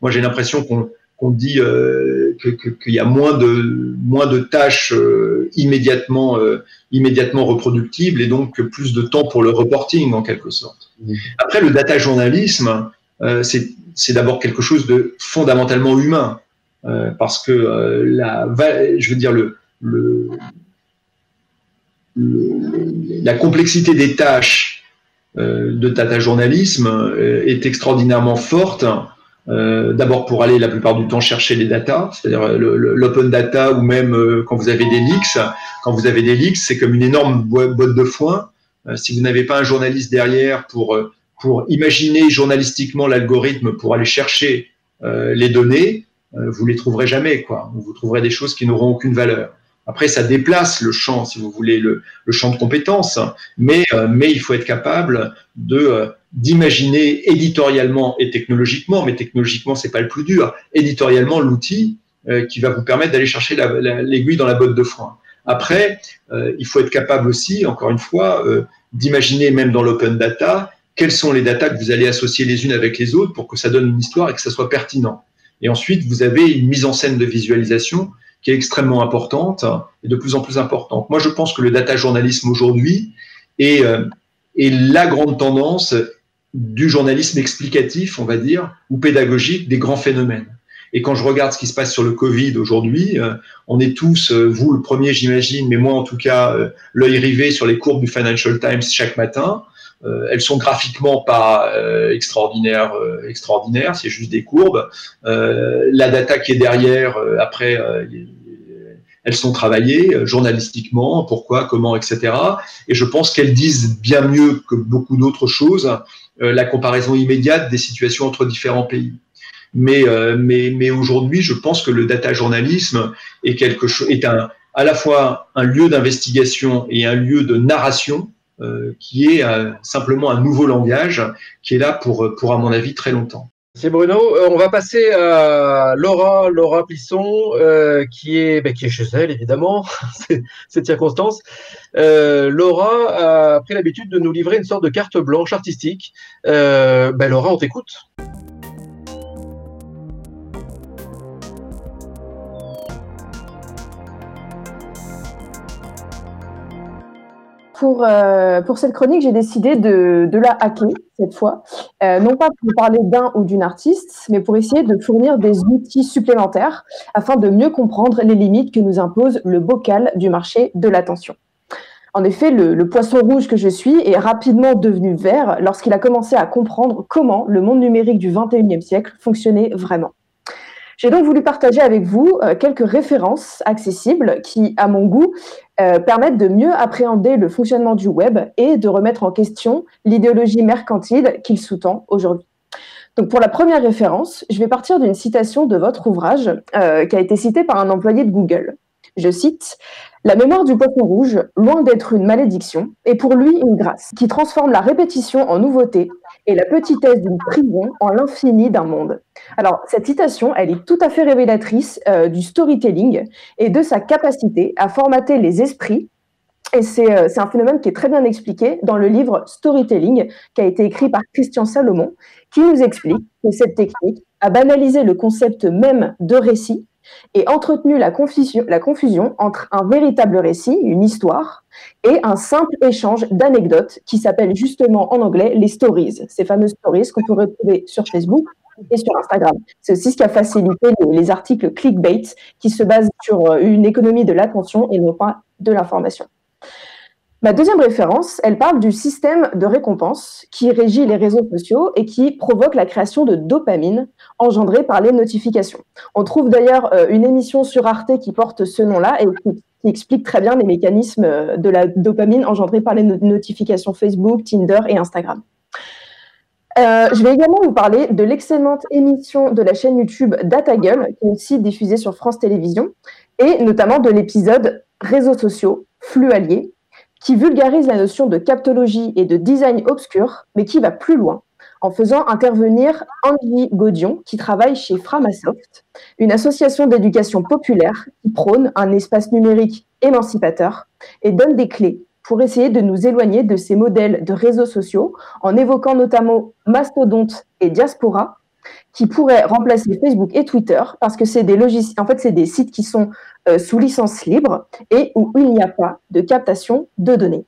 moi j'ai l'impression qu'on dit euh, qu'il y a moins de moins de tâches euh, immédiatement euh, immédiatement reproductibles et donc plus de temps pour le reporting en quelque sorte. Après le data journalisme, c'est d'abord quelque chose de fondamentalement humain parce que la je veux dire le, le, la complexité des tâches de data journalisme est extraordinairement forte euh, d'abord pour aller la plupart du temps chercher les datas, c'est-à-dire euh, l'open data ou même euh, quand vous avez des leaks. Quand vous avez des leaks, c'est comme une énorme boîte de foin. si vous n'avez pas un journaliste derrière pour pour imaginer journalistiquement l'algorithme pour aller chercher les données, vous les trouverez jamais quoi. Vous trouverez des choses qui n'auront aucune valeur. Après, ça déplace le champ, si vous voulez, le, le champ de compétences, mais, mais il faut être capable de d'imaginer éditorialement et technologiquement, mais technologiquement c'est pas le plus dur, éditorialement l'outil euh, qui va vous permettre d'aller chercher l'aiguille dans la botte de foin. Après, euh, il faut être capable aussi, encore une fois, euh, d'imaginer même dans l'open data quelles sont les datas que vous allez associer les unes avec les autres pour que ça donne une histoire et que ça soit pertinent. Et ensuite, vous avez une mise en scène de visualisation qui est extrêmement importante et de plus en plus importante. Moi, je pense que le data journalisme aujourd'hui est, est la grande tendance du journalisme explicatif, on va dire, ou pédagogique des grands phénomènes. Et quand je regarde ce qui se passe sur le Covid aujourd'hui, euh, on est tous, euh, vous le premier j'imagine, mais moi en tout cas, euh, l'œil rivé sur les courbes du Financial Times chaque matin. Elles sont graphiquement pas extraordinaires, extraordinaires, c'est juste des courbes. la data qui est derrière, après, elles sont travaillées journalistiquement, pourquoi, comment, etc. Et je pense qu'elles disent bien mieux que beaucoup d'autres choses euh, la comparaison immédiate des situations entre différents pays. Mais, euh, mais, mais aujourd'hui, je pense que le data journalisme est, quelque chose, est un, à la fois un lieu d'investigation et un lieu de narration euh, qui est simplement un nouveau langage qui est là pour, pour, à mon avis, très longtemps. C'est Bruno. on va passer à Laura, Laura Plisson, qui est bah, qui est chez elle évidemment, [LAUGHS] cette circonstance. Euh, Laura a pris l'habitude de nous livrer une sorte de carte blanche artistique. Euh, ben Laura, on t'écoute. Pour, euh, pour cette chronique, j'ai décidé de, la hacker cette fois, euh, non pas pour parler d'un ou d'une artiste, mais pour essayer de fournir des outils supplémentaires afin de mieux comprendre les limites que nous impose le bocal du marché de l'attention. En effet, le, poisson rouge que je suis est rapidement devenu vert lorsqu'il a commencé à comprendre comment le monde numérique du 21e siècle fonctionnait vraiment. J'ai donc voulu partager avec vous euh, quelques références accessibles qui, à mon goût, euh, permettent de mieux appréhender le fonctionnement du web et de remettre en question l'idéologie mercantile qu'il sous-tend aujourd'hui. Donc pour la première référence, je vais partir d'une citation de votre ouvrage euh, qui a été citée par un employé de Google. Je cite la mémoire du poisson rouge, loin d'être une malédiction, est pour lui une grâce, qui transforme la répétition en nouveauté et la petitesse d'une prison en l'infini d'un monde. Alors, cette citation, elle est tout à fait révélatrice euh, du storytelling et de sa capacité à formater les esprits. Et euh, c'est un phénomène qui est très bien expliqué dans le livre Storytelling, qui a été écrit par Christian Salomon, qui nous explique que cette technique a banalisé le concept même de récit et entretenu la confusion, la confusion entre un véritable récit, une histoire, et un simple échange d'anecdotes qui s'appelle justement en anglais les stories, ces fameuses stories qu'on peut retrouver sur Facebook sur Instagram. C'est aussi ce qui a facilité les, articles clickbait qui se basent sur euh, une économie de l'attention et non pas de l'information. Ma deuxième référence, elle parle du système de récompense qui régit les réseaux sociaux et qui provoque la création de dopamine engendrée par les notifications. On trouve d'ailleurs euh, une émission sur Arte qui porte ce nom-là et qui, explique très bien les mécanismes euh, de la dopamine engendrée par les notifications Facebook, Tinder et Instagram. Euh, je vais également vous parler de l'excellente émission de la chaîne YouTube Data qui est aussi diffusée sur France Télévisions, et notamment de l'épisode Réseaux sociaux, flux alliés, qui vulgarise la notion de captologie et de design obscur, mais qui va plus loin en faisant intervenir Andy Gaudion, qui travaille chez Framasoft, une association d'éducation populaire qui prône un espace numérique émancipateur et donne des clés pour essayer de nous éloigner de ces modèles de réseaux sociaux, en évoquant notamment Mastodonte et Diaspora, qui pourraient remplacer Facebook et Twitter, parce que c'est des sites qui sont euh, sous licence libre et où il n'y a pas de captation de données.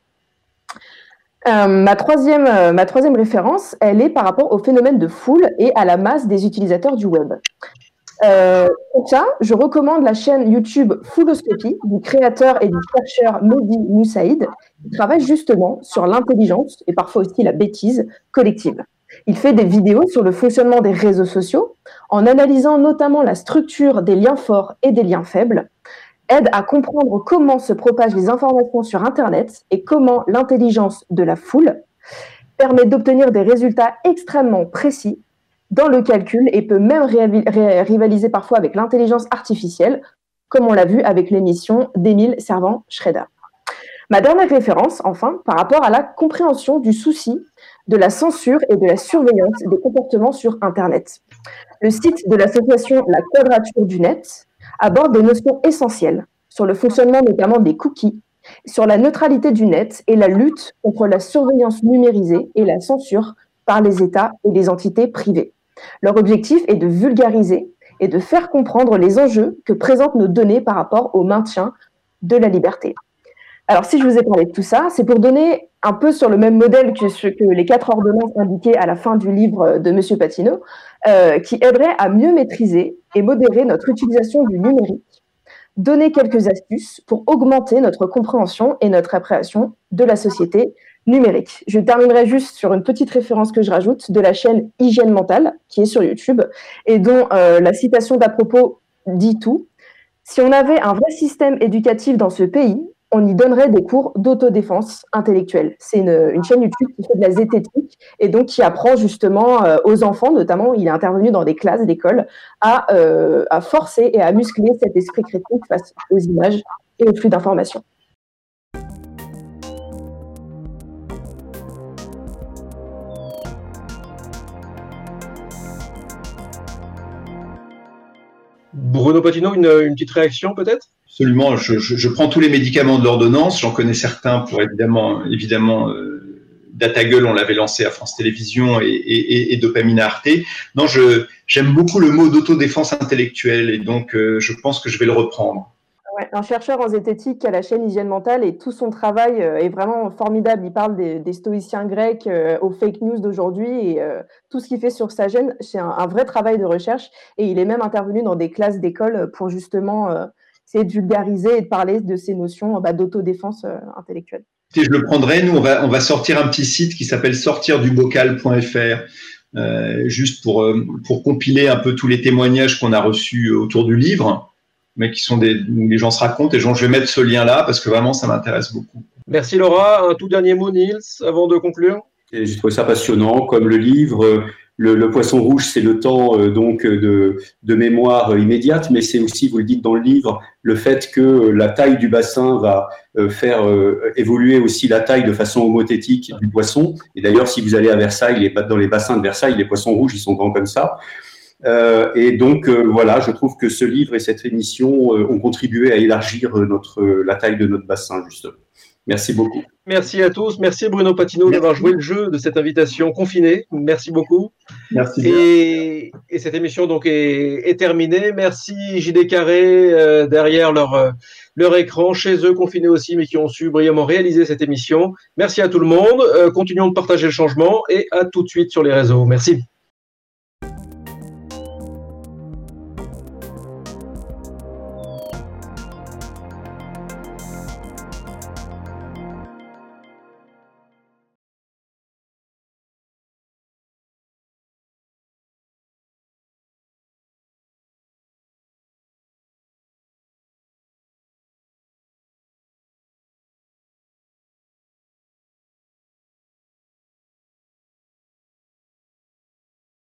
Euh, ma, troisième, euh, ma troisième référence, elle est par rapport au phénomène de foule et à la masse des utilisateurs du web. Pour ça, je recommande la chaîne YouTube Fouloscopie du créateur et du chercheur Mehdi Moussaïd, qui travaille justement sur l'intelligence et parfois aussi la bêtise collective. Il fait des vidéos sur le fonctionnement des réseaux sociaux en analysant notamment la structure des liens forts et des liens faibles, aide à comprendre comment se propagent les informations sur Internet et comment l'intelligence de la foule permet d'obtenir des résultats extrêmement précis dans le calcul et peut même rivaliser parfois avec l'intelligence artificielle, comme on l'a vu avec l'émission d'Émile Servan-Schroeder. Ma dernière référence, enfin, par rapport à la compréhension du souci de la censure et de la surveillance des comportements sur Internet. Le site de l'association La Quadrature du Net aborde des notions essentielles sur le fonctionnement notamment des cookies, sur la neutralité du net et la lutte contre la surveillance numérisée et la censure par les États et les entités privées. Leur objectif est de vulgariser et de faire comprendre les enjeux que présentent nos données par rapport au maintien de la liberté. Alors, si je vous ai parlé de tout ça, c'est pour donner un peu sur le même modèle que, les quatre ordonnances indiquées à la fin du livre de M. Patineau, qui aiderait à mieux maîtriser et modérer notre utilisation du numérique, donner quelques astuces pour augmenter notre compréhension et notre appréhension de la société numérique. Je terminerai juste sur une petite référence que je rajoute de la chaîne Hygiène mentale, qui est sur YouTube, et dont euh, la citation d'à propos dit tout. Si on avait un vrai système éducatif dans ce pays, on y donnerait des cours d'autodéfense intellectuelle. C'est une, chaîne YouTube qui fait de la zététique et donc qui apprend justement euh, aux enfants, notamment, il est intervenu dans des classes d'école, à, euh, à forcer et à muscler cet esprit critique face aux images et aux flux d'informations. Bruno Patino, une, petite réaction peut-être? Absolument. Je, prends tous les médicaments de l'ordonnance. J'en connais certains pour évidemment, évidemment, euh, DataGull, on l'avait lancé à France Télévisions et, et, et Dopamine Arte. Non, j'aime beaucoup le mot d'autodéfense intellectuelle et donc euh, je pense que je vais le reprendre un chercheur en zététique à la chaîne Hygiène Mentale et tout son travail euh, est vraiment formidable. Il parle des, stoïciens grecs euh, aux fake news d'aujourd'hui et euh, tout ce qu'il fait sur sa chaîne, c'est un, vrai travail de recherche et il est même intervenu dans des classes d'école pour justement essayer de vulgariser et de parler de ces notions bah, d'autodéfense intellectuelle. je le prendrai. Nous, on va, sortir un petit site qui s'appelle sortirdubocal.fr, juste pour compiler un peu tous les témoignages qu'on a reçus autour du livre mais qui sont des, les gens se racontent et je vais mettre ce lien-là parce que vraiment ça m'intéresse beaucoup. Merci Laura. Un tout dernier mot, Niels, avant de conclure. J'ai trouvé ça passionnant, comme le livre. Le, poisson rouge, c'est le temps euh, donc de, de, mémoire immédiate, mais c'est aussi, vous le dites dans le livre, le fait que la taille du bassin va euh, faire euh, évoluer aussi la taille de façon homothétique du poisson. Et d'ailleurs, si vous allez à Versailles, les, dans les bassins de Versailles, les poissons rouges, ils sont grands comme ça. Euh, et donc euh, voilà, je trouve que ce livre et cette émission euh, ont contribué à élargir notre, la taille de notre bassin, justement. Merci beaucoup. Merci à tous. Merci Bruno Patino d'avoir joué le jeu de cette invitation confinée. Merci beaucoup. Merci. Et, et cette émission donc est, est terminée. Merci JD Carré derrière leur, leur écran, chez eux confinés aussi, mais qui ont su brillamment réaliser cette émission. Merci à tout le monde. continuons de partager le changement et à tout de suite sur les réseaux. Merci.